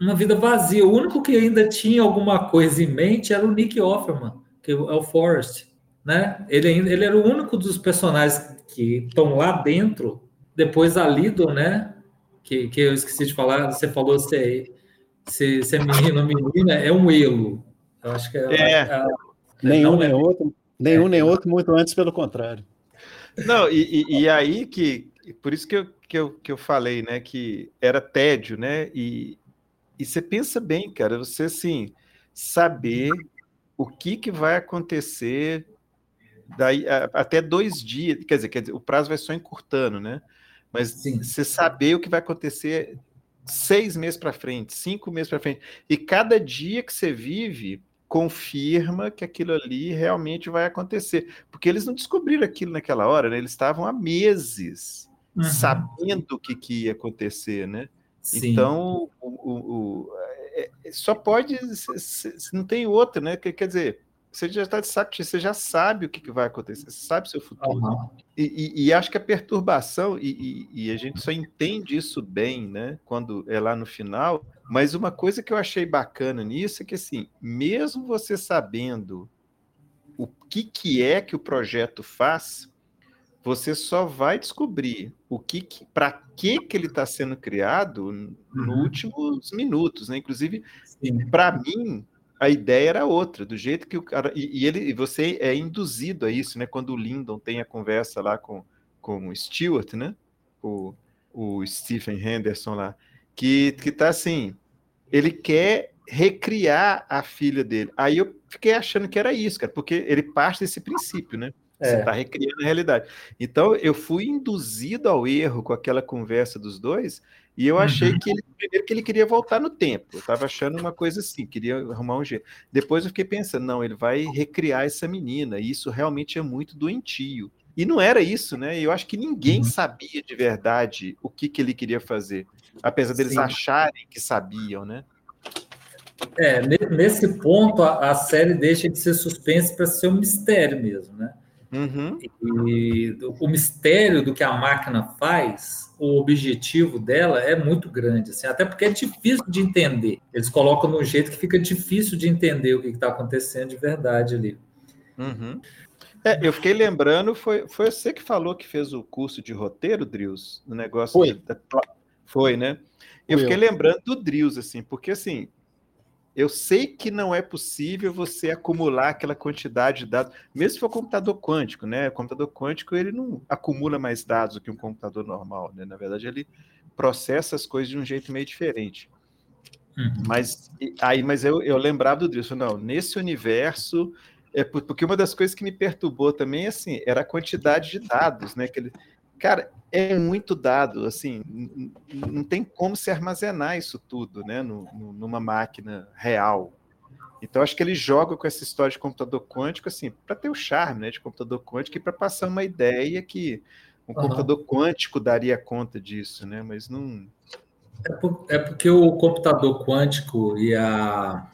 uma vida vazia. O único que ainda tinha alguma coisa em mente era o Nick Offerman, que é o Forrest né? Ele, ele era o único dos personagens que estão lá dentro, depois a Lido, né? Que, que eu esqueci de falar, você falou se é, se, se é menino ou menina, é um elo. Eu acho que é. é. A, a, nenhum nem outro, nenhum nem outro, muito antes, pelo contrário. Não, e, e, e, aí que. Por isso que eu, que, eu, que eu falei, né? Que era tédio, né? E, e você pensa bem, cara, você assim, saber o que, que vai acontecer daí até dois dias, quer dizer, quer dizer, o prazo vai só encurtando, né? Mas Sim. você saber o que vai acontecer seis meses para frente, cinco meses para frente, e cada dia que você vive confirma que aquilo ali realmente vai acontecer, porque eles não descobriram aquilo naquela hora, né? Eles estavam há meses uhum. sabendo o que, que ia acontecer, né? Sim. Então, o, o, o é, é só pode, não tem outra, né? Quer dizer, você já está de saco cheio, você já sabe o que, que vai acontecer, você sabe o seu futuro. Uhum. E, e, e, acho que a perturbação, e, e, a gente só entende isso bem, né, quando é lá no final, mas uma coisa que eu achei bacana nisso é que, assim, mesmo você sabendo o que, que é que o projeto faz, você só vai descobrir o que, que para que que ele está sendo criado uhum. nos últimos minutos, né? Inclusive, para mim, a ideia era outra, do jeito que o cara. E, e, ele, e você é induzido a isso, né? Quando o Lyndon tem a conversa lá com, com o Stewart, né? O, o Stephen Henderson lá, que, que tá assim, ele quer recriar a filha dele. Aí eu fiquei achando que era isso, cara, porque ele parte desse princípio, né? Você está é. recriando a realidade. Então, eu fui induzido ao erro com aquela conversa dos dois, e eu achei uhum. que ele, primeiro que ele queria voltar no tempo. Eu estava achando uma coisa assim, queria arrumar um jeito. Depois eu fiquei pensando, não, ele vai recriar essa menina, e isso realmente é muito doentio. E não era isso, né? Eu acho que ninguém uhum. sabia de verdade o que, que ele queria fazer, apesar deles Sim. acharem que sabiam, né? É, nesse ponto a, a série deixa de ser suspense para ser um mistério mesmo, né? Uhum. E o mistério do que a máquina faz, o objetivo dela é muito grande, assim, até porque é difícil de entender. Eles colocam no jeito que fica difícil de entender o que está acontecendo de verdade ali. Uhum. É, eu fiquei lembrando, foi, foi você que falou que fez o curso de roteiro, Drills, no negócio. Foi. Da, foi, né? Eu fiquei eu. lembrando do Drills, assim, porque assim, eu sei que não é possível você acumular aquela quantidade de dados, mesmo se for computador quântico, né? O computador quântico ele não acumula mais dados do que um computador normal, né? Na verdade, ele processa as coisas de um jeito meio diferente. Uhum. Mas aí, mas eu, eu lembrava do Drilson, não, nesse universo é porque uma das coisas que me perturbou também assim era a quantidade de dados, né? Que ele, cara, é muito dado, assim, não tem como se armazenar isso tudo, né, no, no, numa máquina real. Então, acho que ele joga com essa história de computador quântico, assim, para ter o charme, né, de computador quântico e para passar uma ideia que um uhum. computador quântico daria conta disso, né, mas não... É, por, é porque o computador quântico e a...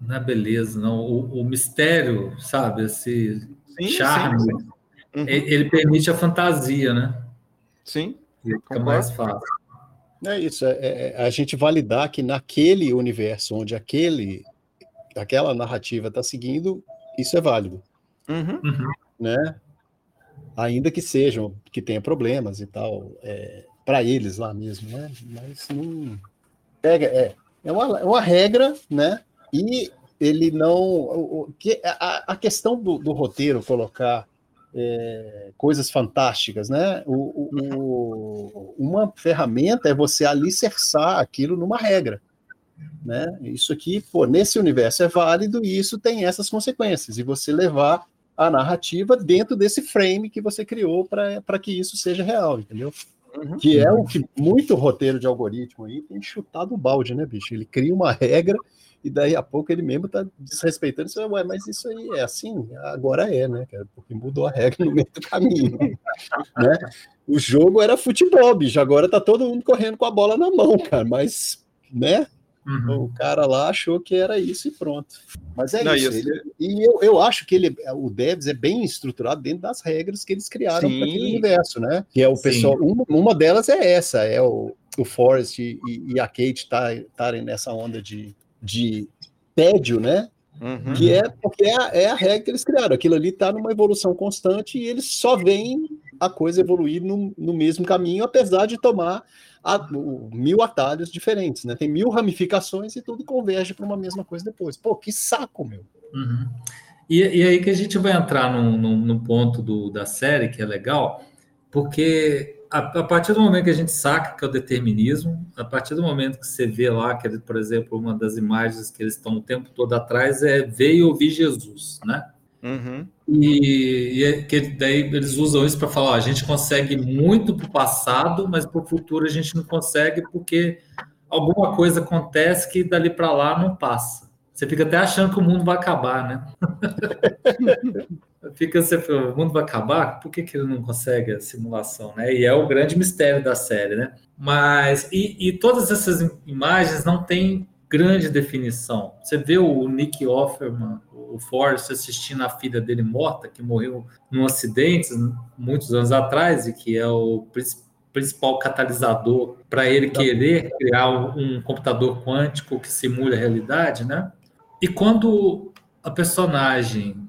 Não é beleza, não. O, o mistério, sabe, esse sim, charme, sim, sim. Uhum. ele permite a fantasia, né? Sim. Fica mais fácil. É isso, é, é, é, a gente validar que naquele universo onde aquele, aquela narrativa está seguindo, isso é válido. Uhum. uhum. Né? Ainda que sejam, que tenha problemas e tal, é, para eles lá mesmo, né? Mas não. É, é, é, uma, é uma regra, né? E ele não. O, o, que, a, a questão do, do roteiro colocar é, coisas fantásticas, né? O, o, uma ferramenta é você alicerçar aquilo numa regra, né? Isso aqui, pô, nesse universo é válido e isso tem essas consequências, e você levar a narrativa dentro desse frame que você criou para que isso seja real, entendeu? Uhum. Que é o que muito roteiro de algoritmo aí tem chutado o balde, né, bicho? Ele cria uma regra e daí a pouco ele mesmo tá desrespeitando isso. Ué, mas isso aí é assim? Agora é, né, cara? Porque mudou a regra no meio do caminho. né? O jogo era futebol, bicho. Agora tá todo mundo correndo com a bola na mão, cara. Mas, né? Uhum. O cara lá achou que era isso e pronto. Mas é Não, isso. Ele, e eu, eu acho que ele, o Devs é bem estruturado dentro das regras que eles criaram para aquele universo, né? Que é o pessoal. Uma, uma, delas é essa, é o, o Forrest e, e a Kate estarem tá, nessa onda de, de tédio, né? Uhum. Que é porque é a, é a regra que eles criaram. Aquilo ali está numa evolução constante e eles só veem a coisa evoluir no, no mesmo caminho, apesar de tomar a, o, mil atalhos diferentes, né? Tem mil ramificações e tudo converge para uma mesma coisa depois. Pô, que saco, meu. Uhum. E, e, aí que a gente vai entrar num, num, num ponto do, da série que é legal, porque a, a, partir do momento que a gente saca que é o determinismo, a partir do momento que você vê lá, que, por exemplo, uma das imagens que eles estão o tempo todo atrás é ver e ouvir Jesus, né? Uhum. E, e é que daí eles usam isso para falar: ó, a gente consegue muito para o passado, mas para o futuro a gente não consegue porque alguma coisa acontece que dali para lá não passa. Você fica até achando que o mundo vai acabar, né? fica você, o mundo vai acabar? Por que, que ele não consegue a simulação, né? E é o grande mistério da série, né? Mas e, e todas essas imagens não têm grande definição. Você vê o Nick Offerman o Forrest assistindo a filha dele morta, que morreu num acidente muitos anos atrás e que é o principal catalisador para ele querer criar um, computador quântico que simule a realidade, né? E quando a personagem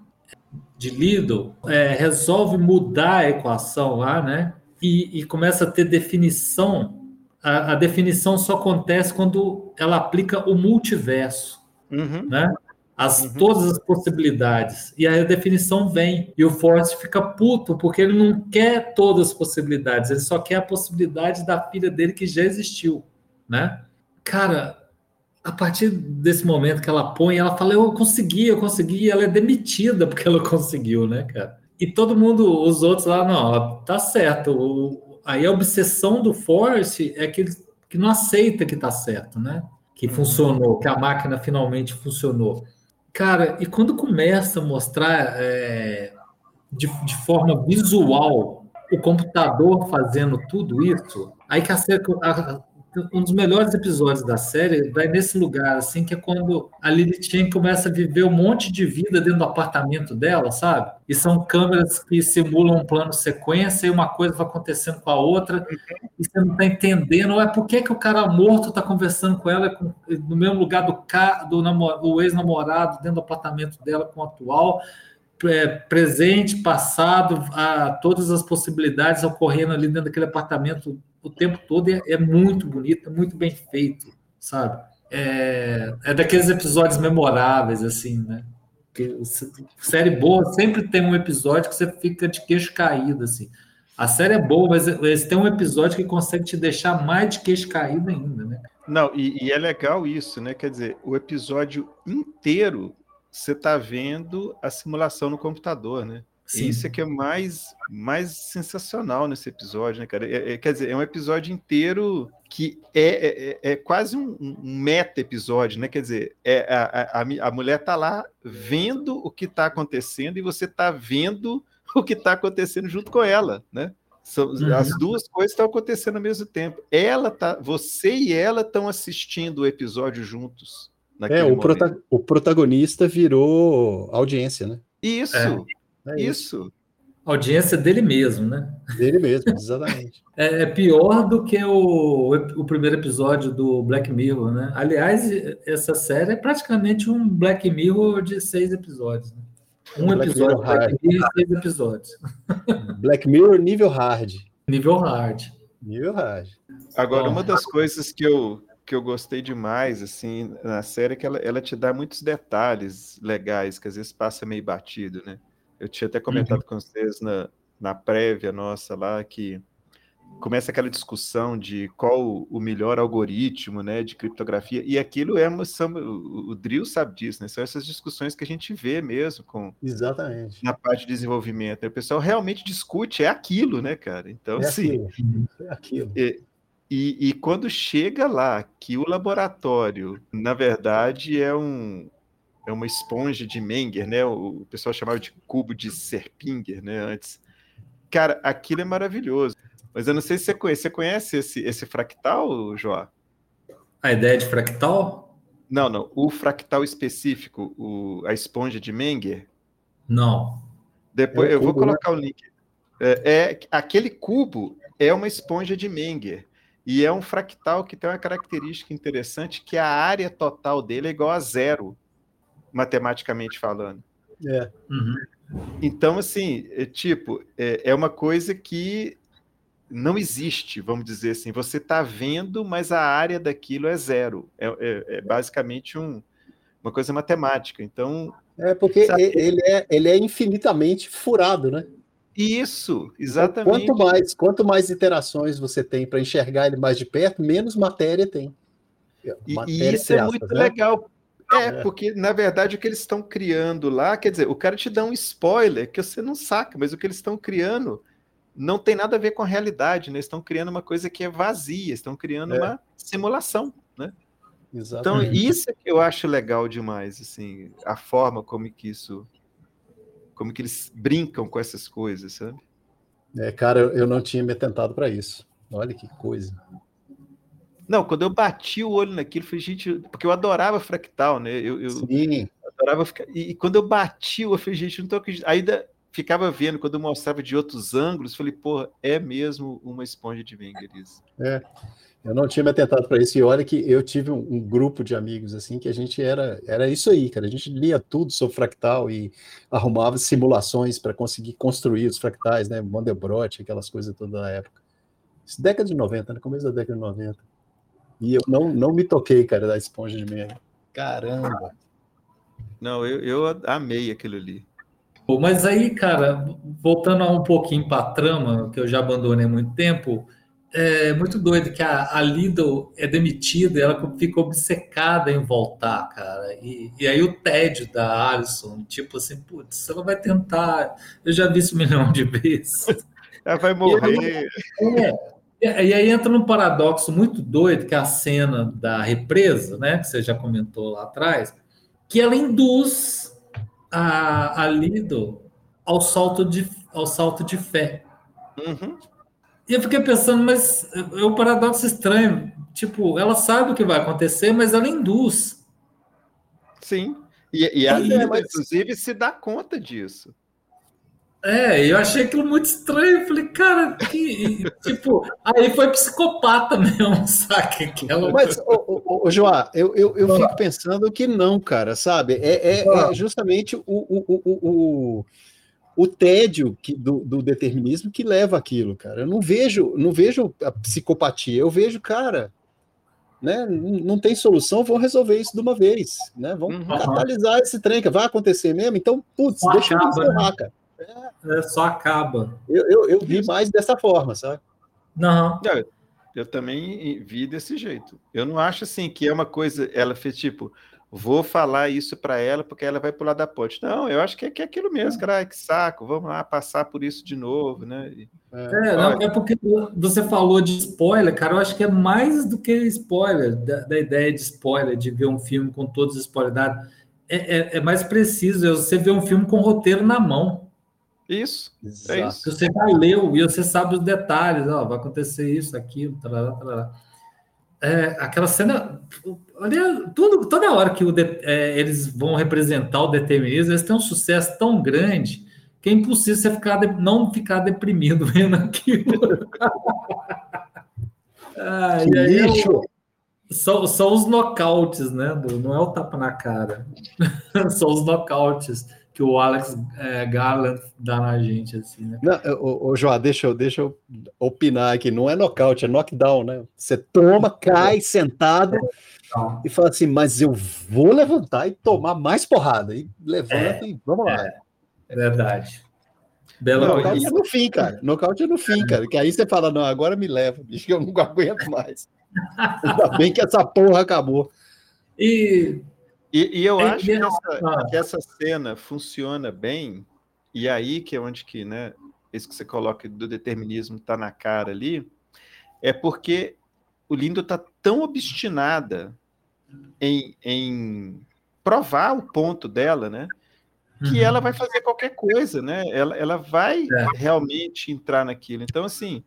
de Liddell é, resolve mudar a equação lá, né? E, e começa a ter definição, a, a, definição só acontece quando ela aplica o multiverso, uhum. né? as, uhum. todas as possibilidades. E aí a definição vem. E o Forrest fica puto, porque ele não quer todas as possibilidades, ele só quer a possibilidade da filha dele que já existiu, né? Cara, a partir desse momento que ela põe, ela fala: Eu consegui, eu consegui, e ela é demitida porque ela conseguiu, né, cara? E todo mundo, os outros lá, não, tá certo. O, aí a obsessão do Forrest é que que não aceita que tá certo, né? Que uhum. funcionou, que a máquina finalmente funcionou. Cara, e quando começa a mostrar é, de, de, forma visual o computador fazendo tudo isso, aí que a, a, um dos melhores episódios da série vai nesse lugar, assim, que é quando a Lily Chen começa a viver um monte de vida dentro do apartamento dela, sabe? E são câmeras que simulam um plano sequência e uma coisa vai acontecendo com a outra e você não está entendendo, é por que, que o cara morto está conversando com ela com, no mesmo lugar do, do, do ex-namorado dentro do apartamento dela com o atual é, presente, passado, a, todas as possibilidades ocorrendo ali dentro daquele apartamento o tempo todo. É, é muito bonito, é muito bem feito, sabe? É, é daqueles episódios memoráveis, assim, né? Porque série boa sempre tem um episódio que você fica de queixo caído, assim. A série é boa, mas tem um episódio que consegue te deixar mais de queixo caído ainda, né? Não, e, e é legal isso, né? Quer dizer, o episódio inteiro você está vendo a simulação no computador, né? Sim. Isso é que é mais, mais sensacional nesse episódio, né, cara? É, é, quer dizer, é um episódio inteiro que é, é, é, é quase um, um meta-episódio, né? Quer dizer, é, a, a, a mulher tá lá vendo o que está acontecendo e você está vendo o que está acontecendo junto com ela, né? São, uhum. As duas coisas estão acontecendo ao mesmo tempo. Ela tá, você e ela estão assistindo o episódio juntos. É, o, prota o, protagonista virou audiência, né? Isso, é, é isso. isso. Audiência dele mesmo, né? Dele mesmo, exatamente. é, é, pior do que o, o primeiro episódio do Black Mirror, né? Aliás, essa série é praticamente um Black Mirror de seis episódios. Né? Um Black episódio Mirror Black Mirror seis episódios. Black Mirror nível hard. Nível hard. Nível hard. Agora, Bom, uma das coisas que eu, que eu gostei demais assim na série é que ela, ela te dá muitos detalhes legais que às vezes passa meio batido, né? Eu tinha até comentado uhum. com vocês na, na prévia nossa lá que começa aquela discussão de qual o melhor algoritmo né, de criptografia, e aquilo é uma. São, o, o Drill sabe disso, né? São essas discussões que a gente vê mesmo com Exatamente. na parte de desenvolvimento. O pessoal realmente discute, é aquilo, né, cara? Então, É sim. aquilo. É aquilo. E, e, e quando chega lá, que o laboratório, na verdade, é um é uma esponja de Menger, né? O, pessoal chamava de cubo de Serpinger, né? Antes. Cara, aquilo é maravilhoso. Mas eu não sei se você conhece. Você conhece esse, esse fractal, Joá? A ideia de fractal? Não, não. O fractal específico, o, a esponja de Menger. Não. Depois É eu vou cubo, né? colocar o link. É, é- aquele cubo é uma esponja de Menger e é um fractal que tem uma característica interessante que a área total dele é igual a zero, matematicamente falando. É. Uhum. Então, assim, é, tipo, é, é uma coisa que não existe, vamos dizer assim. Você está vendo, mas a área daquilo é zero. É, é- é basicamente um- uma coisa matemática. Então, É porque Sabe? ele é, ele é infinitamente furado, né? isso, Então, exatamente. Quanto mais, quanto mais iterações você tem para enxergar ele mais de perto, menos matéria tem. E, e Matéria, isso é entre muito aspas, né? legal. É, É. porque, na verdade, o que eles estão criando lá, quer dizer, o cara te dá um spoiler que você não saca, mas o que eles estão criando não tem nada a ver com a realidade, né? Eles estão criando uma coisa que é vazia, estão criando É. uma simulação, né? Então, Exatamente. isso é que eu acho legal demais, assim, a forma como que isso, como que eles brincam com essas coisas, sabe? É, cara, eu- eu não tinha me atentado para isso. Olha que coisa. Não, quando eu bati o olho naquilo, eu falei, gente, porque eu adorava fractal, né? Eu, eu Sim, adorava ficar. E, e quando eu bati, eu falei, gente, não tô acreditando. Ainda ficava vendo, quando eu mostrava de outros ângulos, falei, porra, é mesmo uma esponja de Wenger isso. eu não tinha me atentado para isso. E olha que eu tive um, um grupo de amigos assim que a gente era era isso aí, cara. A gente lia tudo sobre fractal e arrumava simulações para conseguir construir os fractais, né? Mandelbrot, aquelas coisas toda da época. Isso década de 90, no começo da década de 90. E eu não, não me toquei, cara, da esponja de Menger. Caramba. Não, eu, eu amei aquilo ali. Pô, Mas aí, cara, voltando um pouquinho para a trama, que eu já abandonei há muito tempo, é muito doido que a, a Lidl é demitida, ela fica obcecada em voltar, cara. E, e aí o tédio da Alison, tipo assim, putz, ela vai tentar. Eu já vi isso um milhão de vezes. Ela vai morrer. É. E aí entra num paradoxo muito doido, que é a cena da represa, né? Que você já comentou lá atrás, que ela induz a, a Lido ao salto de, ao salto de fé. Uhum. E eu fiquei pensando, mas é um paradoxo estranho. Tipo, ela sabe o que vai acontecer, mas ela induz. Sim. E, e a é, Lida, mas- inclusive, se dá conta disso. É, eu achei aquilo muito estranho. Eu falei, cara, que. tipo, aí foi psicopata mesmo, saca? Aquela. Mas, ô, ô, ô, Joá, eu, eu, eu fico pensando que não, cara, sabe? É, é- é justamente o, o, o, o, o, o tédio que, do, do determinismo que leva aquilo, cara. Eu não vejo, não vejo a psicopatia, eu vejo, cara, né? Não tem solução, vão resolver isso de uma vez, né? Vamos Uhum. catalisar esse trem, que vai acontecer mesmo, então, putz, Só deixa eu encerrar, cara. É, só acaba. Eu, eu, eu vi mais dessa forma, sabe? Não. Não, eu também vi desse jeito. Eu não acho assim que é uma coisa. Ela fez tipo, vou falar isso para ela porque ela vai pular da ponte. Não, eu acho que é, que é aquilo mesmo, cara. Que saco, vamos lá passar por isso de novo, né? E- É, não, é porque você falou de spoiler, cara. Eu acho que é mais do que spoiler, da, da ideia de spoiler, de ver um filme com todos os spoilers dados. É, é, é mais preciso é você ver um filme com o roteiro na mão. Isso. É isso. Você já leu e você sabe os detalhes, ó, vai acontecer isso, aquilo, tarará, tarará. É, aquela cena, olha, tudo, toda hora que o de- é, eles vão representar o determinismo, eles têm um sucesso tão grande que é impossível você ficar de- não ficar deprimido vendo aquilo. Ah, Que e é lixo! são, são os nocautes, né? não é o tapa na cara. são os nocautes que o Alex é, Garland dá na gente, assim, né? Não, ô, ô, Joá, deixa eu, deixa eu opinar aqui. Não é nocaute, é knockdown, né? Você toma, cai sentado Então, e fala assim, mas eu vou levantar e tomar mais porrada. E levanta e vamos lá. é verdade. Bela nocaute é no fim, cara. Nocaute é no fim, cara. Que aí você fala, não, agora me leva, bicho, que eu não aguento mais. Ainda bem que essa porra acabou. E, e, e eu é acho que essa, que essa, cena funciona bem, e aí que é onde que, né, isso que você coloca do determinismo tá na cara ali, é porque o Lindo tá tão obstinada em, em provar o ponto dela, né? Que uhum. ela vai fazer qualquer coisa, né? Ela, ela vai é. realmente entrar naquilo. Então, assim,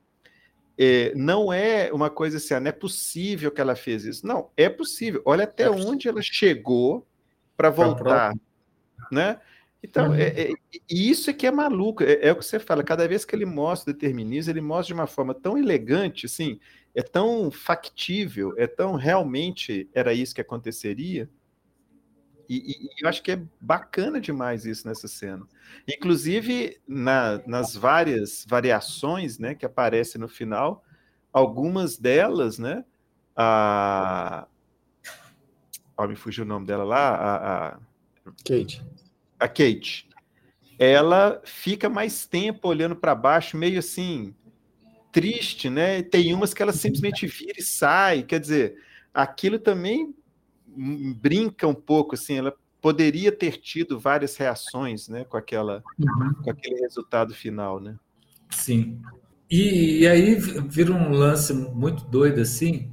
é, não é uma coisa assim, ah, não é possível que ela fez isso. Não, é possível. Olha até é onde ela chegou para voltar, né? Então, uhum. é, é, isso é que é maluco. É, é, o que você fala. Cada vez que ele mostra o determinismo, ele mostra de uma forma tão elegante, assim, é tão factível, é tão realmente era isso que aconteceria. E, e, eu acho que é bacana demais isso nessa cena. Inclusive, na, nas várias variações né, que aparecem no final, algumas delas, né? A. Oh, me fugiu o nome dela lá. A, a... Kate. A Kate. Ela fica mais tempo olhando para baixo, meio assim, triste, né? Tem umas que ela simplesmente vira e sai. Quer dizer, aquilo também brinca um pouco, assim, ela poderia ter tido várias reações, né, com aquela, uhum. com aquele resultado final, né? Sim. E, e, aí vira um lance muito doido, assim,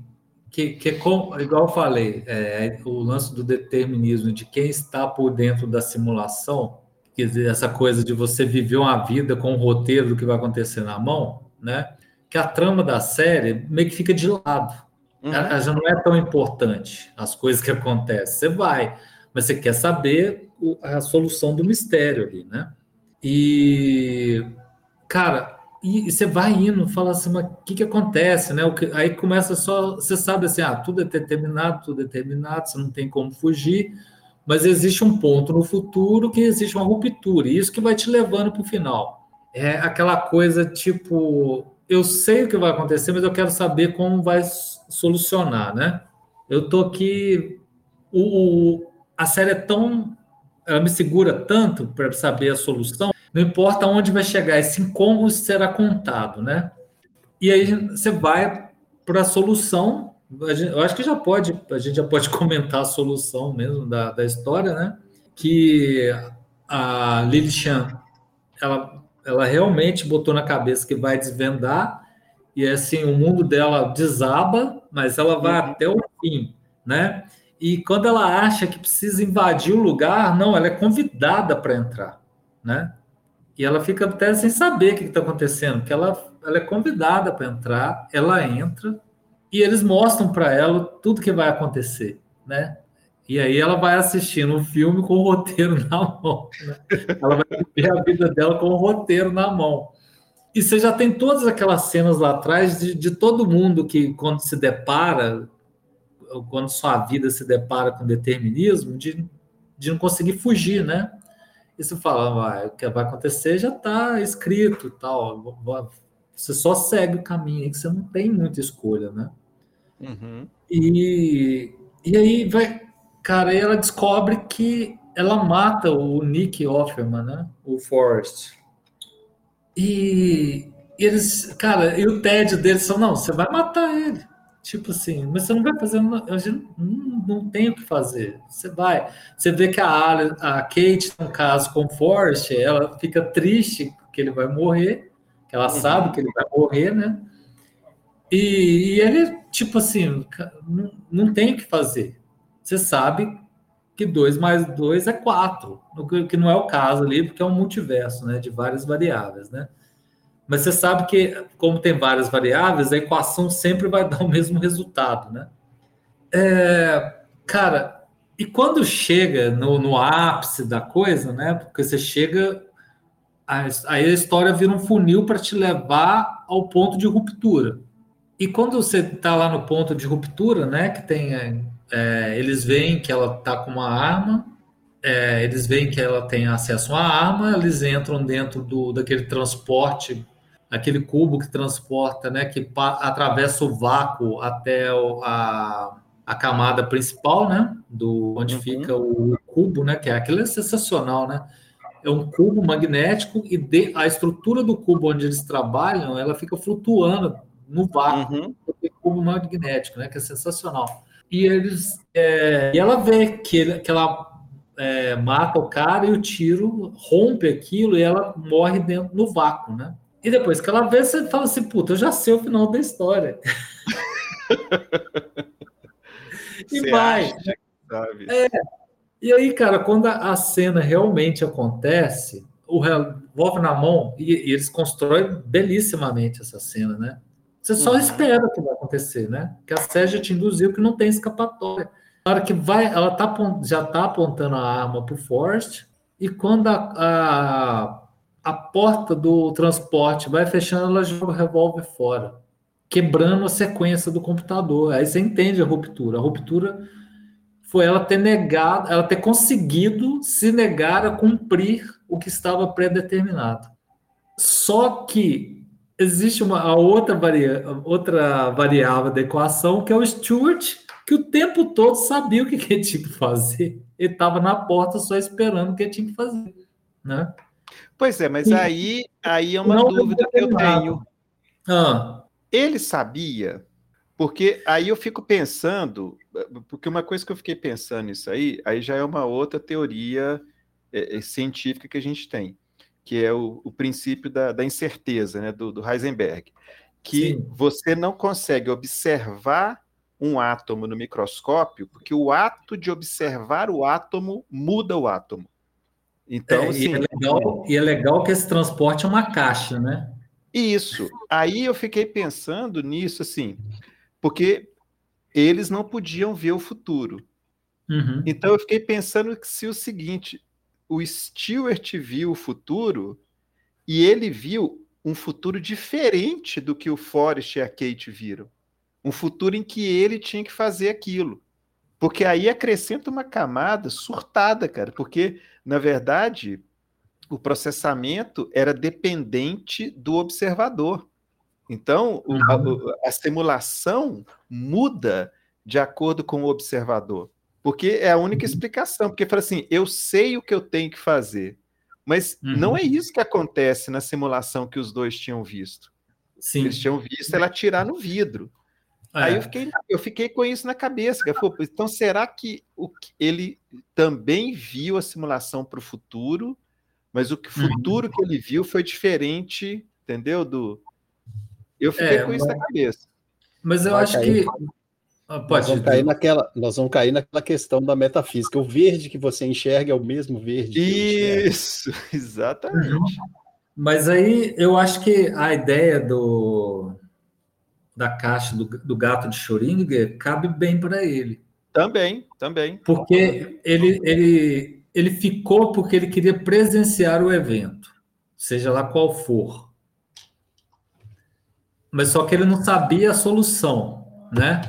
que, que é como, igual eu falei, é, o lance do determinismo, de quem está por dentro da simulação, quer dizer, essa coisa de você viver uma vida com o roteiro do que vai acontecer na mão, né? Que a trama da série meio que fica de lado. Uhum. Já não é tão importante as coisas que acontecem. Você vai, mas você quer saber a solução do mistério ali, né? E, cara, e, você vai indo, fala assim, mas o que, que acontece, né? O que, aí começa só, você sabe assim, ah, tudo é determinado, tudo é determinado, você não tem como fugir, mas existe um ponto no futuro que existe uma ruptura, e isso que vai te levando para o final. É aquela coisa tipo, eu sei o que vai acontecer, mas eu quero saber como vai solucionar, né? Eu tô aqui, o, o a série é tão, ela me segura tanto para saber a solução, não importa onde vai chegar, esse como será contado, né? E aí você vai para a solução. Eu acho que já pode, a gente já pode comentar a solução mesmo da, da história, né? Que a Lily Chan, ela ela realmente botou na cabeça que vai desvendar e assim o mundo dela desaba, mas ela vai uhum. até o fim, né? E quando ela acha que precisa invadir o lugar, não, ela é convidada para entrar, né? E ela fica até sem saber o que está acontecendo, que ela, ela é convidada para entrar, ela entra e eles mostram para ela tudo que vai acontecer, né? E aí ela vai assistindo um filme com o roteiro na mão. Né? Ela vai ver a vida dela com o roteiro na mão. E você já tem todas aquelas cenas lá atrás de, de todo mundo que, quando se depara, quando sua vida se depara com determinismo, de, de não conseguir fugir, né? E você fala, ah, o que vai acontecer já está escrito tal. Você só segue o caminho, que você não tem muita escolha, né? Uhum. E, e aí vai, Cara, aí ela descobre que ela mata o Nick Offerman, né? O Forrest. E, eles, cara, e o tédio deles são, não, você vai matar ele. Tipo assim, mas você não vai fazer, não, não, não tem o que fazer. Você vai. Você vê que a, a Kate, no caso com Forrest, ela fica triste que ele vai morrer, que ela uhum. sabe que ele vai morrer, né? E, e ele, tipo assim, não, não tem o que fazer você sabe que 2 mais 2 é 4, que não é o caso ali, porque é um multiverso, né, de várias variáveis, né? Mas você sabe que, como tem várias variáveis, a equação sempre vai dar o mesmo resultado, né? É, cara, e quando chega no, no ápice da coisa, né? Porque você chega, aí a história vira um funil para te levar ao ponto de ruptura. E quando você está lá no ponto de ruptura, né? Que tem é, eles veem que ela está com uma arma, é, eles veem que ela tem acesso à arma, eles entram dentro do, daquele transporte, aquele cubo que transporta, né, que atravessa o vácuo até o, a, a camada principal, né, do onde uhum. fica o cubo, né, que é aquilo é sensacional, né? é um cubo magnético e de, a estrutura do cubo onde eles trabalham, ela fica flutuando no vácuo, uhum. cubo magnético, né? Que é sensacional. E eles, é, e ela vê que, ele, que ela é, mata o cara e o tiro rompe aquilo e ela morre dentro no vácuo, né? E depois que ela vê, você fala assim, puta, eu já sei o final da história. e você vai. É, e aí, cara, quando a cena realmente acontece, o revólver na mão, e, e, eles constroem belíssimamente essa cena, né? Você só uhum. espera o que vai acontecer, né? Que a Sérgia te induziu que não tem escapatória. Na hora que vai, ela tá, já tá apontando a arma pro Forrest, e quando a, a, a porta do transporte vai fechando, ela joga o revólver fora, quebrando a sequência do computador. Aí você entende a ruptura. A ruptura foi ela ter negado, ela ter conseguido se negar a cumprir o que estava predeterminado. Só que existe uma a outra, varia, outra variável da equação, que é o Stuart, que o tempo todo sabia o que, que ele tinha que fazer. Ele estava na porta só esperando o que ele tinha que fazer. Né? Pois é, mas aí, aí é uma Não dúvida que eu tenho. Ah. Ele sabia porque aí eu fico pensando, porque uma coisa que eu fiquei pensando nisso aí, aí já é uma outra teoria é, é, científica que a gente tem, que é o, o princípio da, da, incerteza, né, do, do Heisenberg, que Sim. você não consegue observar um átomo no microscópio, porque o ato de observar o átomo muda o átomo. Então, é, assim, e, é legal, e é legal que esse transporte é uma caixa, né? Isso. Aí eu fiquei pensando nisso, assim, porque eles não podiam ver o futuro. Uhum. Então eu fiquei pensando que se o seguinte, o Stewart viu o futuro e ele viu um futuro diferente do que o Forrest e a Kate viram. Um futuro em que ele tinha que fazer aquilo. Porque aí acrescenta uma camada surtada, cara. Porque, na verdade, o processamento era dependente do observador. Então, o, a, a, simulação muda de acordo com o observador. Porque é a única uhum. explicação. Porque fala assim: eu sei o que eu tenho que fazer. Mas uhum. não é isso que acontece na simulação que os dois tinham visto. Sim. Eles tinham visto ela tirar no vidro. É. Aí eu fiquei, eu fiquei com isso na cabeça. então, será que o, ele também viu a simulação para o futuro, mas o uhum. futuro uhum. que ele viu foi diferente, entendeu? Do, eu fiquei é, com isso mas... na cabeça. Mas eu Vai acho cair. que. Ah, pode nós vamos, cair naquela, nós vamos cair naquela questão da metafísica. O verde que você enxerga é o mesmo verde. Isso, exatamente. Uhum. Mas aí eu acho que a ideia do da caixa do, do gato de Schrödinger cabe bem para ele. Também, também. Porque ele, ele, ele ficou porque ele queria presenciar o evento, seja lá qual for mas só que ele não sabia a solução, né?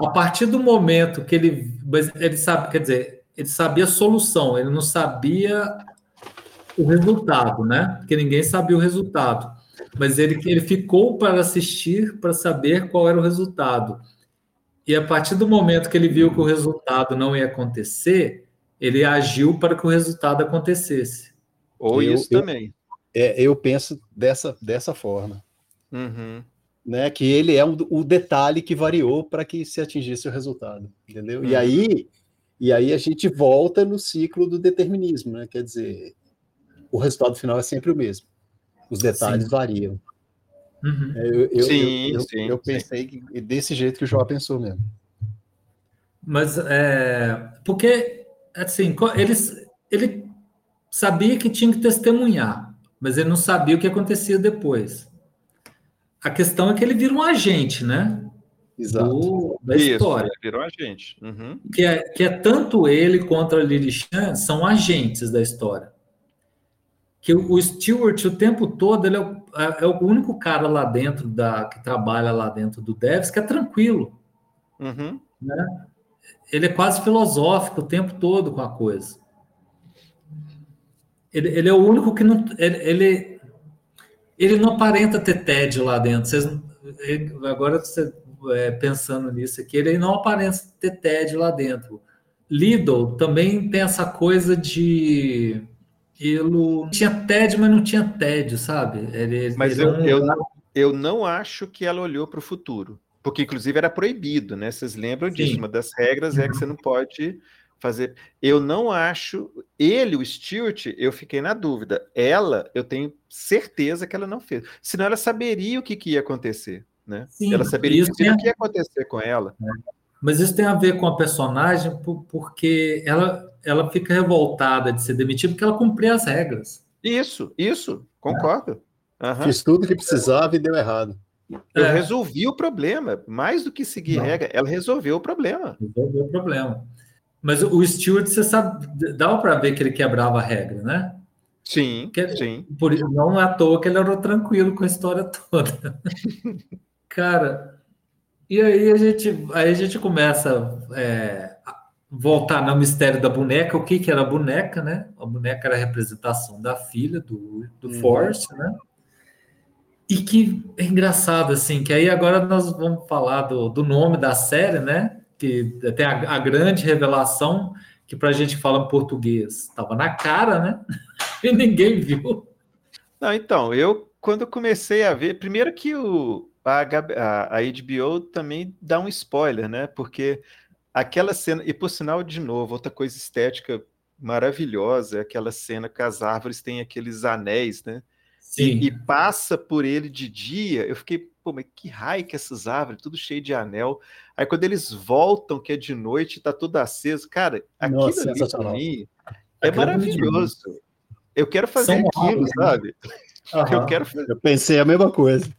A partir do momento que ele, ele sabe, quer dizer, ele sabia a solução, ele não sabia o resultado, né? Porque ninguém sabia o resultado. Mas ele, ele ficou para assistir para saber qual era o resultado. E a partir do momento que ele viu que o resultado não ia acontecer, ele agiu para que o resultado acontecesse. Ou eu, isso eu, também. É, eu penso dessa, dessa forma. Uhum né? Que ele é um, o detalhe que variou para que se atingisse o resultado, entendeu? Uhum. E aí, e aí a gente volta no ciclo do determinismo, né? Quer dizer, o resultado final é sempre o mesmo. Os detalhes sim. variam. Uhum. É, eu, eu, sim, eu, sim, eu, pensei sim. Que, desse jeito que o João pensou mesmo. Mas é, porque assim, ele, ele sabia que tinha que testemunhar, mas ele não sabia o que acontecia depois. A questão é que ele vira um agente, né? Exato. Do, da Isso, história. virou agente. Uhum. Que, é, que é tanto ele contra a Lily Chan são agentes da história. Que o, o Stewart, o tempo todo, ele é o, é, é o, único cara lá dentro da que trabalha lá dentro do Devs que é tranquilo. Uhum. Né? Ele é quase filosófico o tempo todo com a coisa. Ele, ele é o único que não. Ele, ele ele não aparenta ter tédio lá dentro. Vocês, ele, agora você é, pensando nisso aqui, ele não aparenta ter tédio lá dentro. Lidl também tem essa coisa de Ele tinha tédio, mas não tinha tédio, sabe? Ele, mas ele eu, não... eu, não, eu não acho que ela olhou para o futuro. Porque, inclusive, era proibido, né? Vocês lembram Sim. disso? Uma das regras é que você não pode fazer. Eu não acho. Ele, o Stuart, eu fiquei na dúvida. Ela, eu tenho certeza que ela não fez. Senão ela saberia o que, que ia acontecer. Né? Sim, ela saberia o que ia acontecer com ela. É. Mas isso tem a ver com a personagem, porque ela, ela fica revoltada de ser demitida porque ela cumpria as regras. Isso, isso, concordo. É. Uhum. Fiz tudo que precisava e deu errado. Eu é. resolvi o problema. Mais do que seguir Não. regra, ela resolveu o problema. Resolveu o problema. Mas o Stewart, você sabe, dava para ver que ele quebrava a regra, né? Sim, que, sim. Por, não é à toa que ele era tranquilo com a história toda. Cara, e aí a gente, aí a gente começa é, a voltar no mistério da boneca. O que, que era a boneca, né? A boneca era a representação da filha do, do uhum. Force, né? E que é engraçado, assim, que aí agora nós vamos falar do, do nome da série, né? Que tem a, a grande revelação que para a gente fala em português estava na cara, né? e ninguém viu. Não, então, eu quando comecei a ver, primeiro que o, a, a, a HBO também dá um spoiler, né? Porque aquela cena, e por sinal, de novo, outra coisa estética maravilhosa é aquela cena que as árvores têm aqueles anéis, né? E, e, passa por ele de dia, eu fiquei, pô, mas que raio que essas árvores, tudo cheio de anel. Aí quando eles voltam, que é de noite, tá tudo aceso, cara, aquilo Nossa, ali pra mim é maravilhoso. Eu quero fazer São aquilo, né? sabe? Uhum. Eu quero fazer. Eu pensei a mesma coisa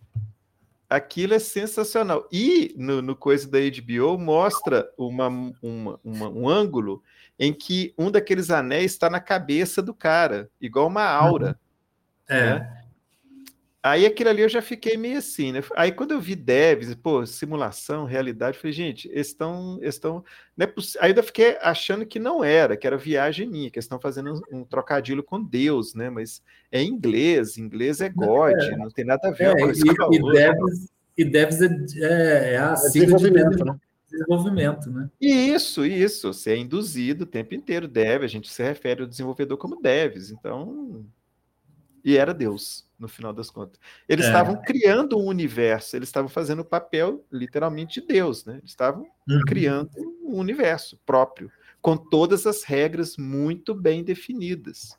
aquilo é sensacional. E no, no coisa da HBO mostra uma, uma, uma, um ângulo em que um daqueles anéis está na cabeça do cara, igual uma aura. Uhum. É. Né? Aí aquilo ali eu já fiquei meio assim, né? Aí quando eu vi devs, pô, simulação, realidade, eu falei, gente, eles estão. Estão não é Aí eu fiquei achando que não era, que era viagem minha, que eles estão fazendo um, um, trocadilho com Deus, né? Mas é inglês, inglês é God, é. não tem nada a ver é, com isso. E, e, devs, e devs é, é, é a é desenvolvimento, né? desenvolvimento, né? Isso, isso. Você é induzido o tempo inteiro, dev, a gente se refere ao desenvolvedor como devs, então. E era Deus no final das contas. Eles é. estavam criando um universo, eles estavam fazendo o papel, literalmente, de Deus, né? Eles estavam uhum. criando um universo próprio, com todas as regras muito bem definidas.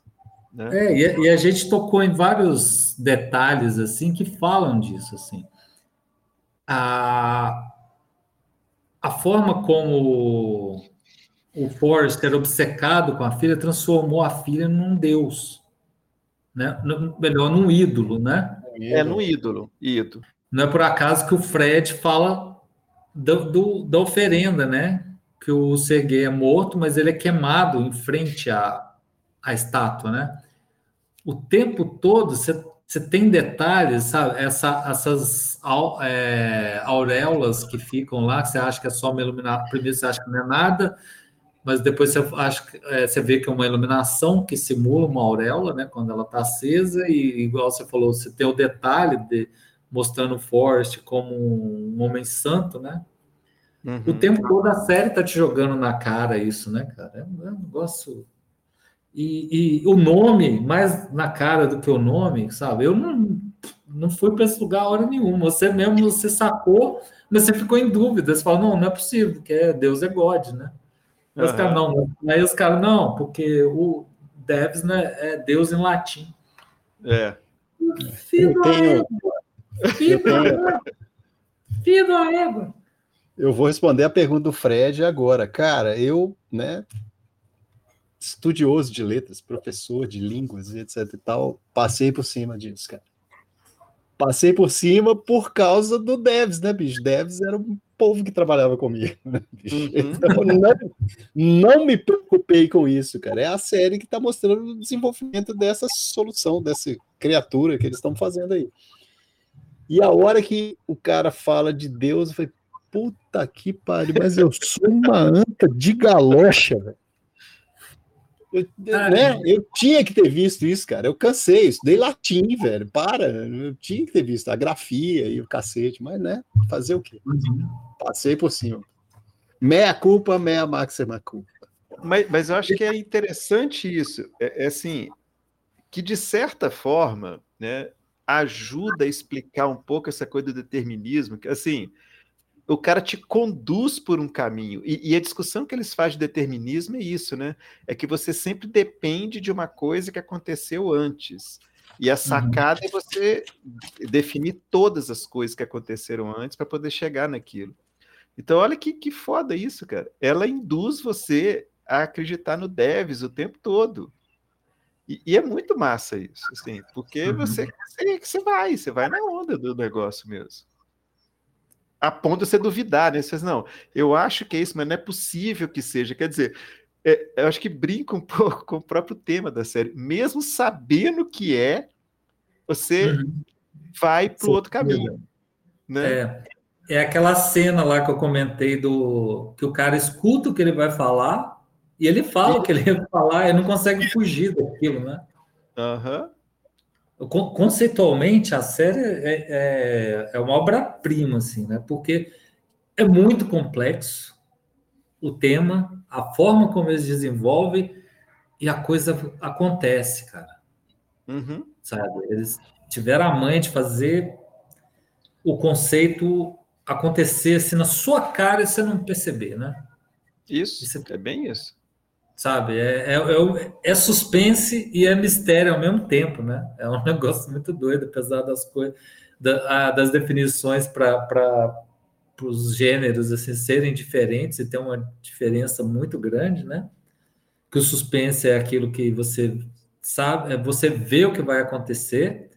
Né? É, e a, e a gente tocou em vários detalhes, assim, que falam disso, assim. A, a forma como o Forrester, obcecado com a filha, transformou a filha num deus né? melhor, num ídolo, né? É, num ídolo, ídolo. Não é por acaso que o Fred fala do, do, da oferenda, né? Que o Serguei é morto, mas ele é queimado em frente à, à estátua, né? O tempo todo você, você tem detalhes, sabe? Essa, essas é, auréolas que ficam lá, que você acha que é só uma iluminação. Primeiro você acha que não é nada, mas depois você, acha, é, você vê que é uma iluminação que simula uma auréola, né, quando ela está acesa, e igual você falou, você tem o detalhe de mostrando o Forrest como um homem santo, né? Uhum. O tempo todo a série tá te jogando na cara isso, né, cara? É um, é um negócio. E, e, o nome, mais na cara do que o nome, sabe? Eu não, não fui para esse lugar hora nenhuma. Você mesmo, você sacou, mas você ficou em dúvida. Você fala, não, não é possível, porque é, Deus é God, né? Aí os caras, não. Aí os caras, não, porque o Devs né, é Deus em latim. É. Filho da égua. Filho da égua. Filho da égua. Eu vou responder a pergunta do Fred agora. Cara, eu, né, estudioso de letras, professor de línguas, etc e tal, passei por cima disso, cara. Passei por cima por causa do Devs, né, bicho? Devs era um povo que trabalhava comigo. Né, uhum. Então, não, não, me preocupei com isso, cara. É a série que está mostrando o desenvolvimento dessa solução, dessa criatura que eles estão fazendo aí. E a hora que o cara fala de Deus, eu falei, puta que pariu, mas eu sou uma anta de galocha, velho. Eu, né? eu tinha que ter visto isso, cara. Eu cansei, estudei latim, velho. Para, eu tinha que ter visto a grafia e o cacete, mas né, fazer o quê? Uhum. Passei por cima. Meia culpa, meia máxima culpa. Mas, mas eu acho que é interessante isso. É, é assim, que de certa forma, né, ajuda a explicar um pouco essa coisa do determinismo, que assim, o cara te conduz por um caminho. E, e, a discussão que eles fazem de determinismo é isso, né? É que você sempre depende de uma coisa que aconteceu antes. E a uhum. sacada uhum. é você definir todas as coisas que aconteceram antes para poder chegar naquilo. Então, olha que, que foda isso, cara. Ela induz você a acreditar no Devs o tempo todo. E, e é muito massa isso, assim, porque uhum. você, você, você vai, você vai na onda do negócio mesmo a ponto de você duvidar, né? Você diz, não, eu acho que é isso, mas não é possível que seja. Quer dizer, é, eu acho que brinca um pouco com o próprio tema da série. Mesmo sabendo que é, você uhum. vai para o outro caminho. Né? É, é aquela cena lá que eu comentei do que o cara escuta o que ele vai falar e ele fala o que ele vai falar e não consegue fugir daquilo, né? Aham. Uhum conceitualmente a série é, é, é uma obra-prima, assim, né? Porque é muito complexo o tema, a forma como eles desenvolvem e a coisa acontece, cara. Uhum. Sabe? Eles tiveram a mãe de fazer o conceito acontecer assim na sua cara e você não perceber, né? Isso, isso é bem isso sabe? É, é, é, é, suspense e é mistério ao mesmo tempo, né? É um negócio muito doido, apesar das coisas, da, das definições para os gêneros assim, serem diferentes e ter uma diferença muito grande, né? Que o suspense é aquilo que você sabe, é, você vê o que vai acontecer,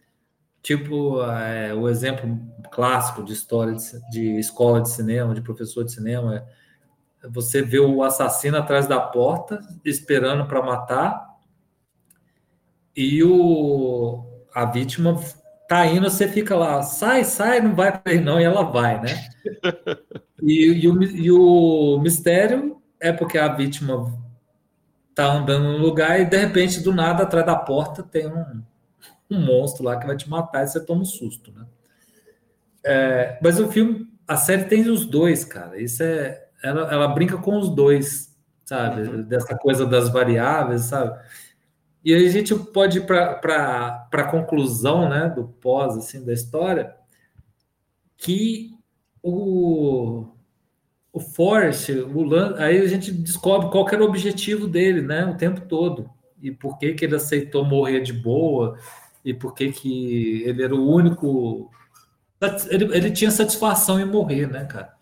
tipo é, o exemplo clássico de história de, de escola de cinema, de professor de cinema é você vê o assassino atrás da porta, esperando para matar, e o, a vítima tá indo, você fica lá, sai, sai, não vai para não, e ela vai, né? E, e, o, e o mistério é porque a vítima tá andando no lugar e de repente, do nada, atrás da porta tem um, um monstro lá que vai te matar e você toma um susto, né? É, mas o filme, a série tem os dois, cara. Isso é, ela, ela brinca com os dois, sabe? Uhum. Dessa coisa das variáveis, sabe? E aí a gente pode ir para a conclusão né, do pós assim, da história que o, o Forrest, o Lan, aí a gente descobre qual era o objetivo dele né, o tempo todo. E por que, que ele aceitou morrer de boa, e por que, que ele era o único. Ele, ele tinha satisfação em morrer, né, cara?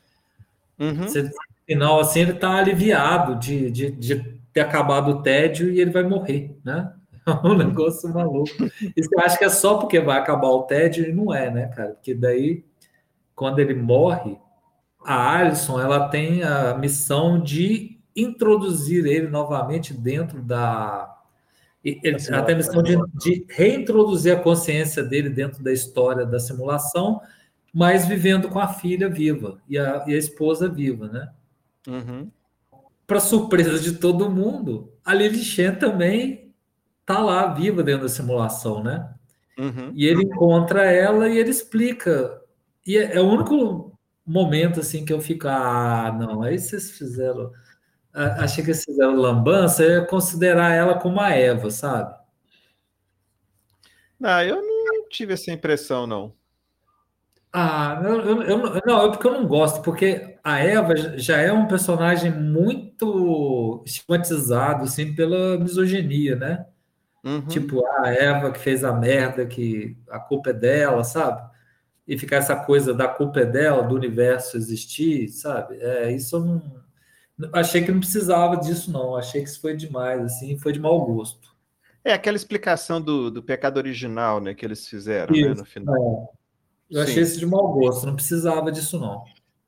Uhum. Você, final, assim, ele está aliviado de, de, de, ter acabado o tédio e ele vai morrer, né? É um negócio maluco. Isso eu acho que é só porque vai acabar o tédio e não é, né, cara? Porque daí, quando ele morre, a Alison, ela tem a missão de introduzir ele novamente dentro da... Ele, ela tem a missão de, de reintroduzir a consciência dele dentro da história da simulação, mas vivendo com a filha viva e a, e a esposa viva, né? Uhum. Para surpresa de todo mundo, a Lily Shen também tá lá viva dentro da simulação, né? Uhum. E ele encontra ela e ele explica. E é, é, o único momento assim que eu fico, ah, não, aí vocês fizeram. Achei que vocês fizeram lambança, eu ia considerar ela como a Eva, sabe? Não, eu não tive essa impressão, não. Ah, eu, eu, eu, não, é porque eu não gosto, porque a Eva já é um personagem muito estigmatizado, assim, pela misoginia, né? Uhum. Tipo, a Eva que fez a merda, que a culpa é dela, sabe? E ficar essa coisa da culpa é dela, do universo existir, sabe? É, isso eu não. Achei que não precisava disso, não. Achei que isso foi demais, assim, foi de mau gosto. É aquela explicação do, do pecado original, né, que eles fizeram, isso, né, no final. É. Eu Sim. achei isso de mau gosto, não precisava disso, não.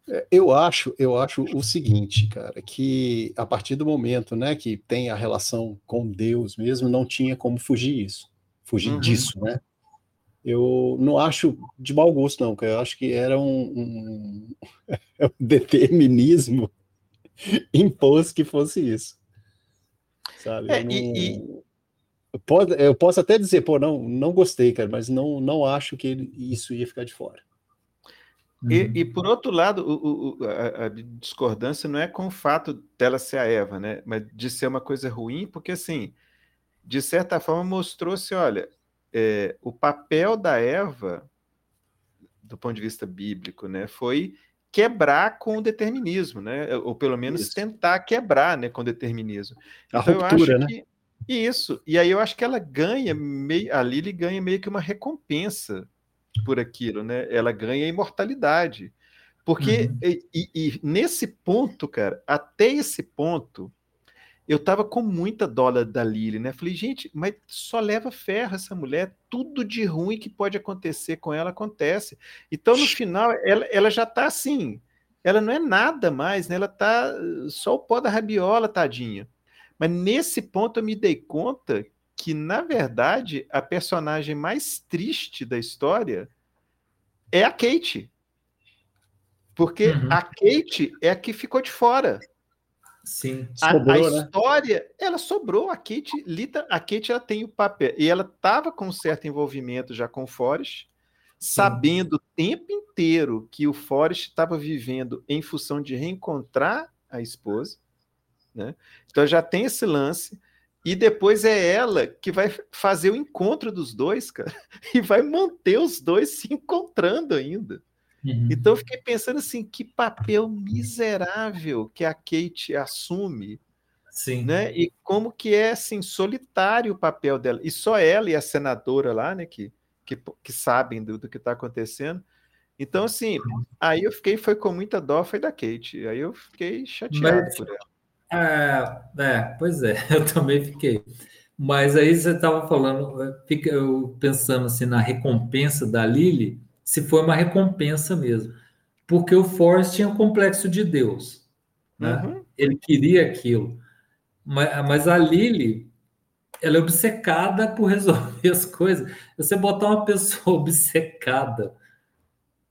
É, eu acho, eu acho o seguinte, cara, que a partir do momento, né, que tem a relação com Deus mesmo, não tinha como fugir isso, fugir uhum. disso, né? Eu não acho de mau gosto, não, cara. Eu acho que era um, um, um determinismo imposto que fosse isso. Sabe? É, não... e, Pode, eu posso até dizer, pô, não, não gostei, cara, mas não, não acho que ele, isso ia ficar de fora. E, uhum. e por outro lado, o, o, a, a, discordância não é com o fato dela ser a Eva, né? Mas de ser uma coisa ruim, porque assim, de certa forma mostrou-se, olha, é, o papel da Eva, do ponto de vista bíblico, né, foi quebrar com o determinismo, né? Ou pelo menos isso. tentar quebrar, né, com o determinismo. A então, ruptura, né? Que, isso. E aí eu acho que ela ganha meio, a Lily ganha meio que uma recompensa por aquilo, né? Ela ganha imortalidade. Porque uhum. e, e, e, nesse ponto, cara, até esse ponto, eu tava com muita dó da Lily, né? Falei, gente, mas só leva ferro essa mulher, tudo de ruim que pode acontecer com ela acontece. Então, no final, ela, ela já tá assim, ela não é nada mais, né? Ela tá só o pó da rabiola, tadinha. Mas nesse ponto eu me dei conta que, na verdade, a personagem mais triste da história é a Kate. Porque uhum. a Kate é a que ficou de fora. Sim. A, sobrou, a né? história, né? ela sobrou. A Kate, Lita, a Kate ela tem o papel. E ela estava com um certo envolvimento já com o Forrest, Sim. sabendo o tempo inteiro que o Forrest estava vivendo em função de reencontrar a esposa. Né? Então já tem esse lance. E depois é ela que vai fazer o encontro dos dois, cara, e vai manter os dois se encontrando ainda. Uhum. Então eu fiquei pensando assim, que papel miserável que a Kate assume. Sim. Né? E como que é assim, solitário o papel dela. E só ela e a senadora lá, né, que, que, que sabem do, do que está acontecendo. Então, assim, aí eu fiquei, foi com muita dó, foi da Kate. Aí eu fiquei chateado Mas, por ela. É, é, pois é, eu também fiquei. Mas aí você estava falando, fica eu pensando assim na recompensa da Lily, se foi uma recompensa mesmo. Porque o Forrest tinha um complexo de Deus. Né? Uhum. Ele queria aquilo. Mas, mas a Lily, ela é obcecada por resolver as coisas. Você botar uma pessoa obcecada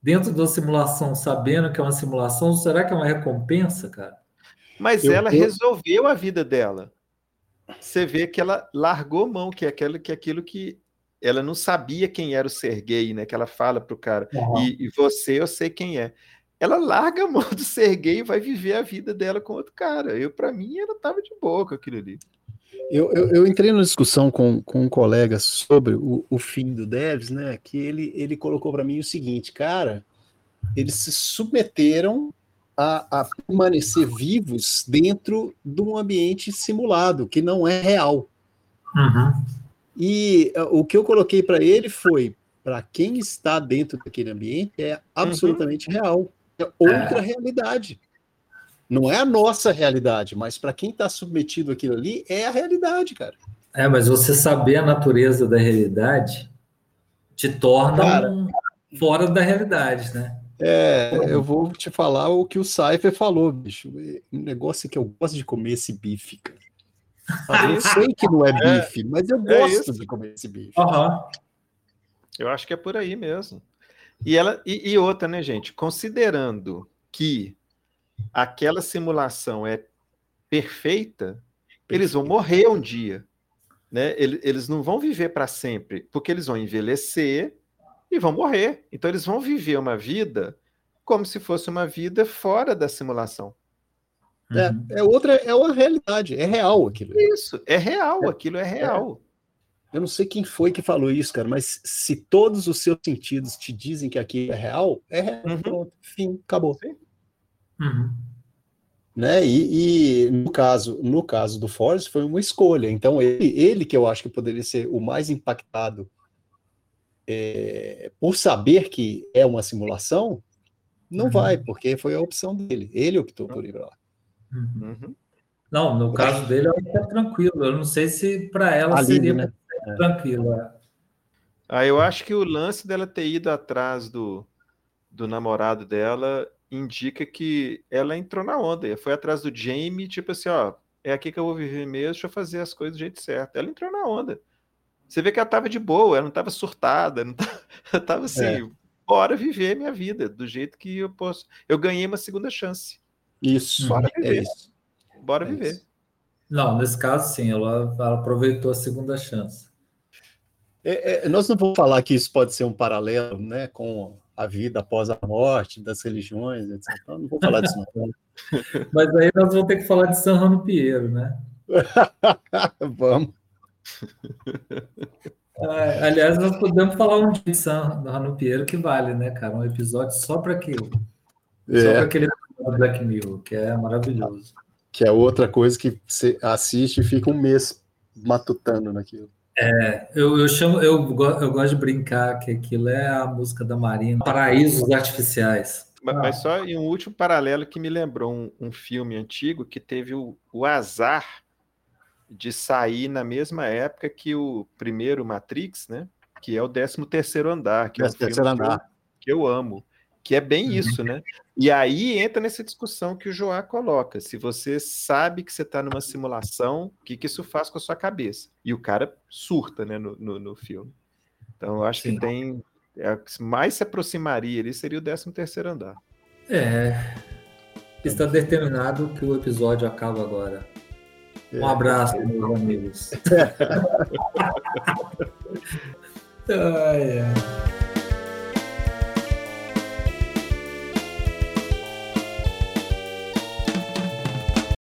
dentro da simulação, sabendo que é uma simulação, será que é uma recompensa, cara? Mas eu, ela eu... resolveu a vida dela. Você vê que ela largou mão, que é aquilo que, é aquilo que ela não sabia quem era o Sergei, né? Que ela fala pro cara, uhum. e, e, você eu sei quem é. Ela larga a mão do Sergei e vai viver a vida dela com outro cara. Eu, para mim, ela tava de boa com aquilo ali. Eu, eu, eu, entrei numa discussão com, com um colega sobre o, o fim do Devs, né? Que ele, ele colocou para mim o seguinte, cara, eles se submeteram a, a, permanecer vivos dentro de um ambiente simulado, que não é real. Uhum. E uh, o que eu coloquei para ele foi: para quem está dentro daquele ambiente, é absolutamente uhum. real. É outra é. realidade. Não é a nossa realidade, mas para quem está submetido àquilo ali, é a realidade, cara. É, mas você saber a natureza da realidade te torna cara, um fora da realidade, né? É, eu vou te falar o que o Cypher falou, bicho. Um negócio que eu gosto de comer esse bife, cara. Ah, eu sei que não é, é bife, é, mas eu é gosto é de comer esse bife. Uhum. Eu acho que é por aí mesmo. E, ela, e, e outra, né, gente? Considerando que aquela simulação é perfeita, eles vão morrer um dia. Né? Eles, eles não vão viver para sempre, porque eles vão envelhecer e vão morrer. Então, eles vão viver uma vida como se fosse uma vida fora da simulação. É, uhum. é outra, é uma realidade, é real aquilo. Isso, é real, é, aquilo é real. É. Eu não sei quem foi que falou isso, cara, mas se todos os seus sentidos te dizem que aquilo é real, é real. Uhum. Pronto, fim, acabou. Uhum. Né? E, e, no caso, no caso do Forrest foi uma escolha. Então ele, ele que eu acho que poderia ser o mais impactado é, por saber que é uma simulação, não uhum. vai, porque foi a opção dele. Ele optou por ir lá. Uhum. uhum. Não, no caso dele, que é tranquilo. Eu não sei se para ela seria né? É. tranquilo. É. Ah, eu acho que o lance dela ter ido atrás do, do namorado dela indica que ela entrou na onda. Foi atrás do Jamie, tipo assim, ó, é aqui que eu vou viver mesmo, deixa eu fazer as coisas do jeito certo. Ela entrou na onda. Você vê que ela tava de boa, ela não tava surtada, não tava, ela tava assim, é. bora viver minha vida do jeito que eu posso. Eu ganhei uma segunda chance. Isso. Bora é viver. É isso. Bora é viver. Isso. Não, nesse caso, sim, ela, ela aproveitou a segunda chance. É, é, nós não vamos falar que isso pode ser um paralelo né, com a vida após a morte, das religiões, etc. Então, não vou falar disso, não. Mas aí nós vamos ter que falar de São Rano Pinheiro, né? vamos. É, aliás, nós podemos falar um dia de San Rano Piero que vale, né, cara? Um episódio só para aquilo. É. Só para aquele Black Mirror, que é maravilhoso. Que é outra coisa que você assiste e fica um mês matutando naquilo. É, eu, eu chamo, eu, eu gosto de brincar que aquilo é a música da Marina, Paraísos Artificiais. Mas, mas só em um último paralelo que me lembrou um, um filme antigo que teve o, o azar de sair na mesma época que o primeiro Matrix, né? Que é o 13 terceiro andar, que é um filme andar. Que, eu, que eu amo, que é bem uhum. isso, né? E aí entra nessa discussão que o Joá coloca. Se você sabe que você está numa simulação, o que, que isso faz com a sua cabeça? E o cara surta, né, no, no, no filme. Então eu acho Sim. que tem é, mais se aproximaria ali seria o 13 terceiro andar. É. Está determinado que o episódio acaba agora. Um abraço, meus amigos. ai, ai.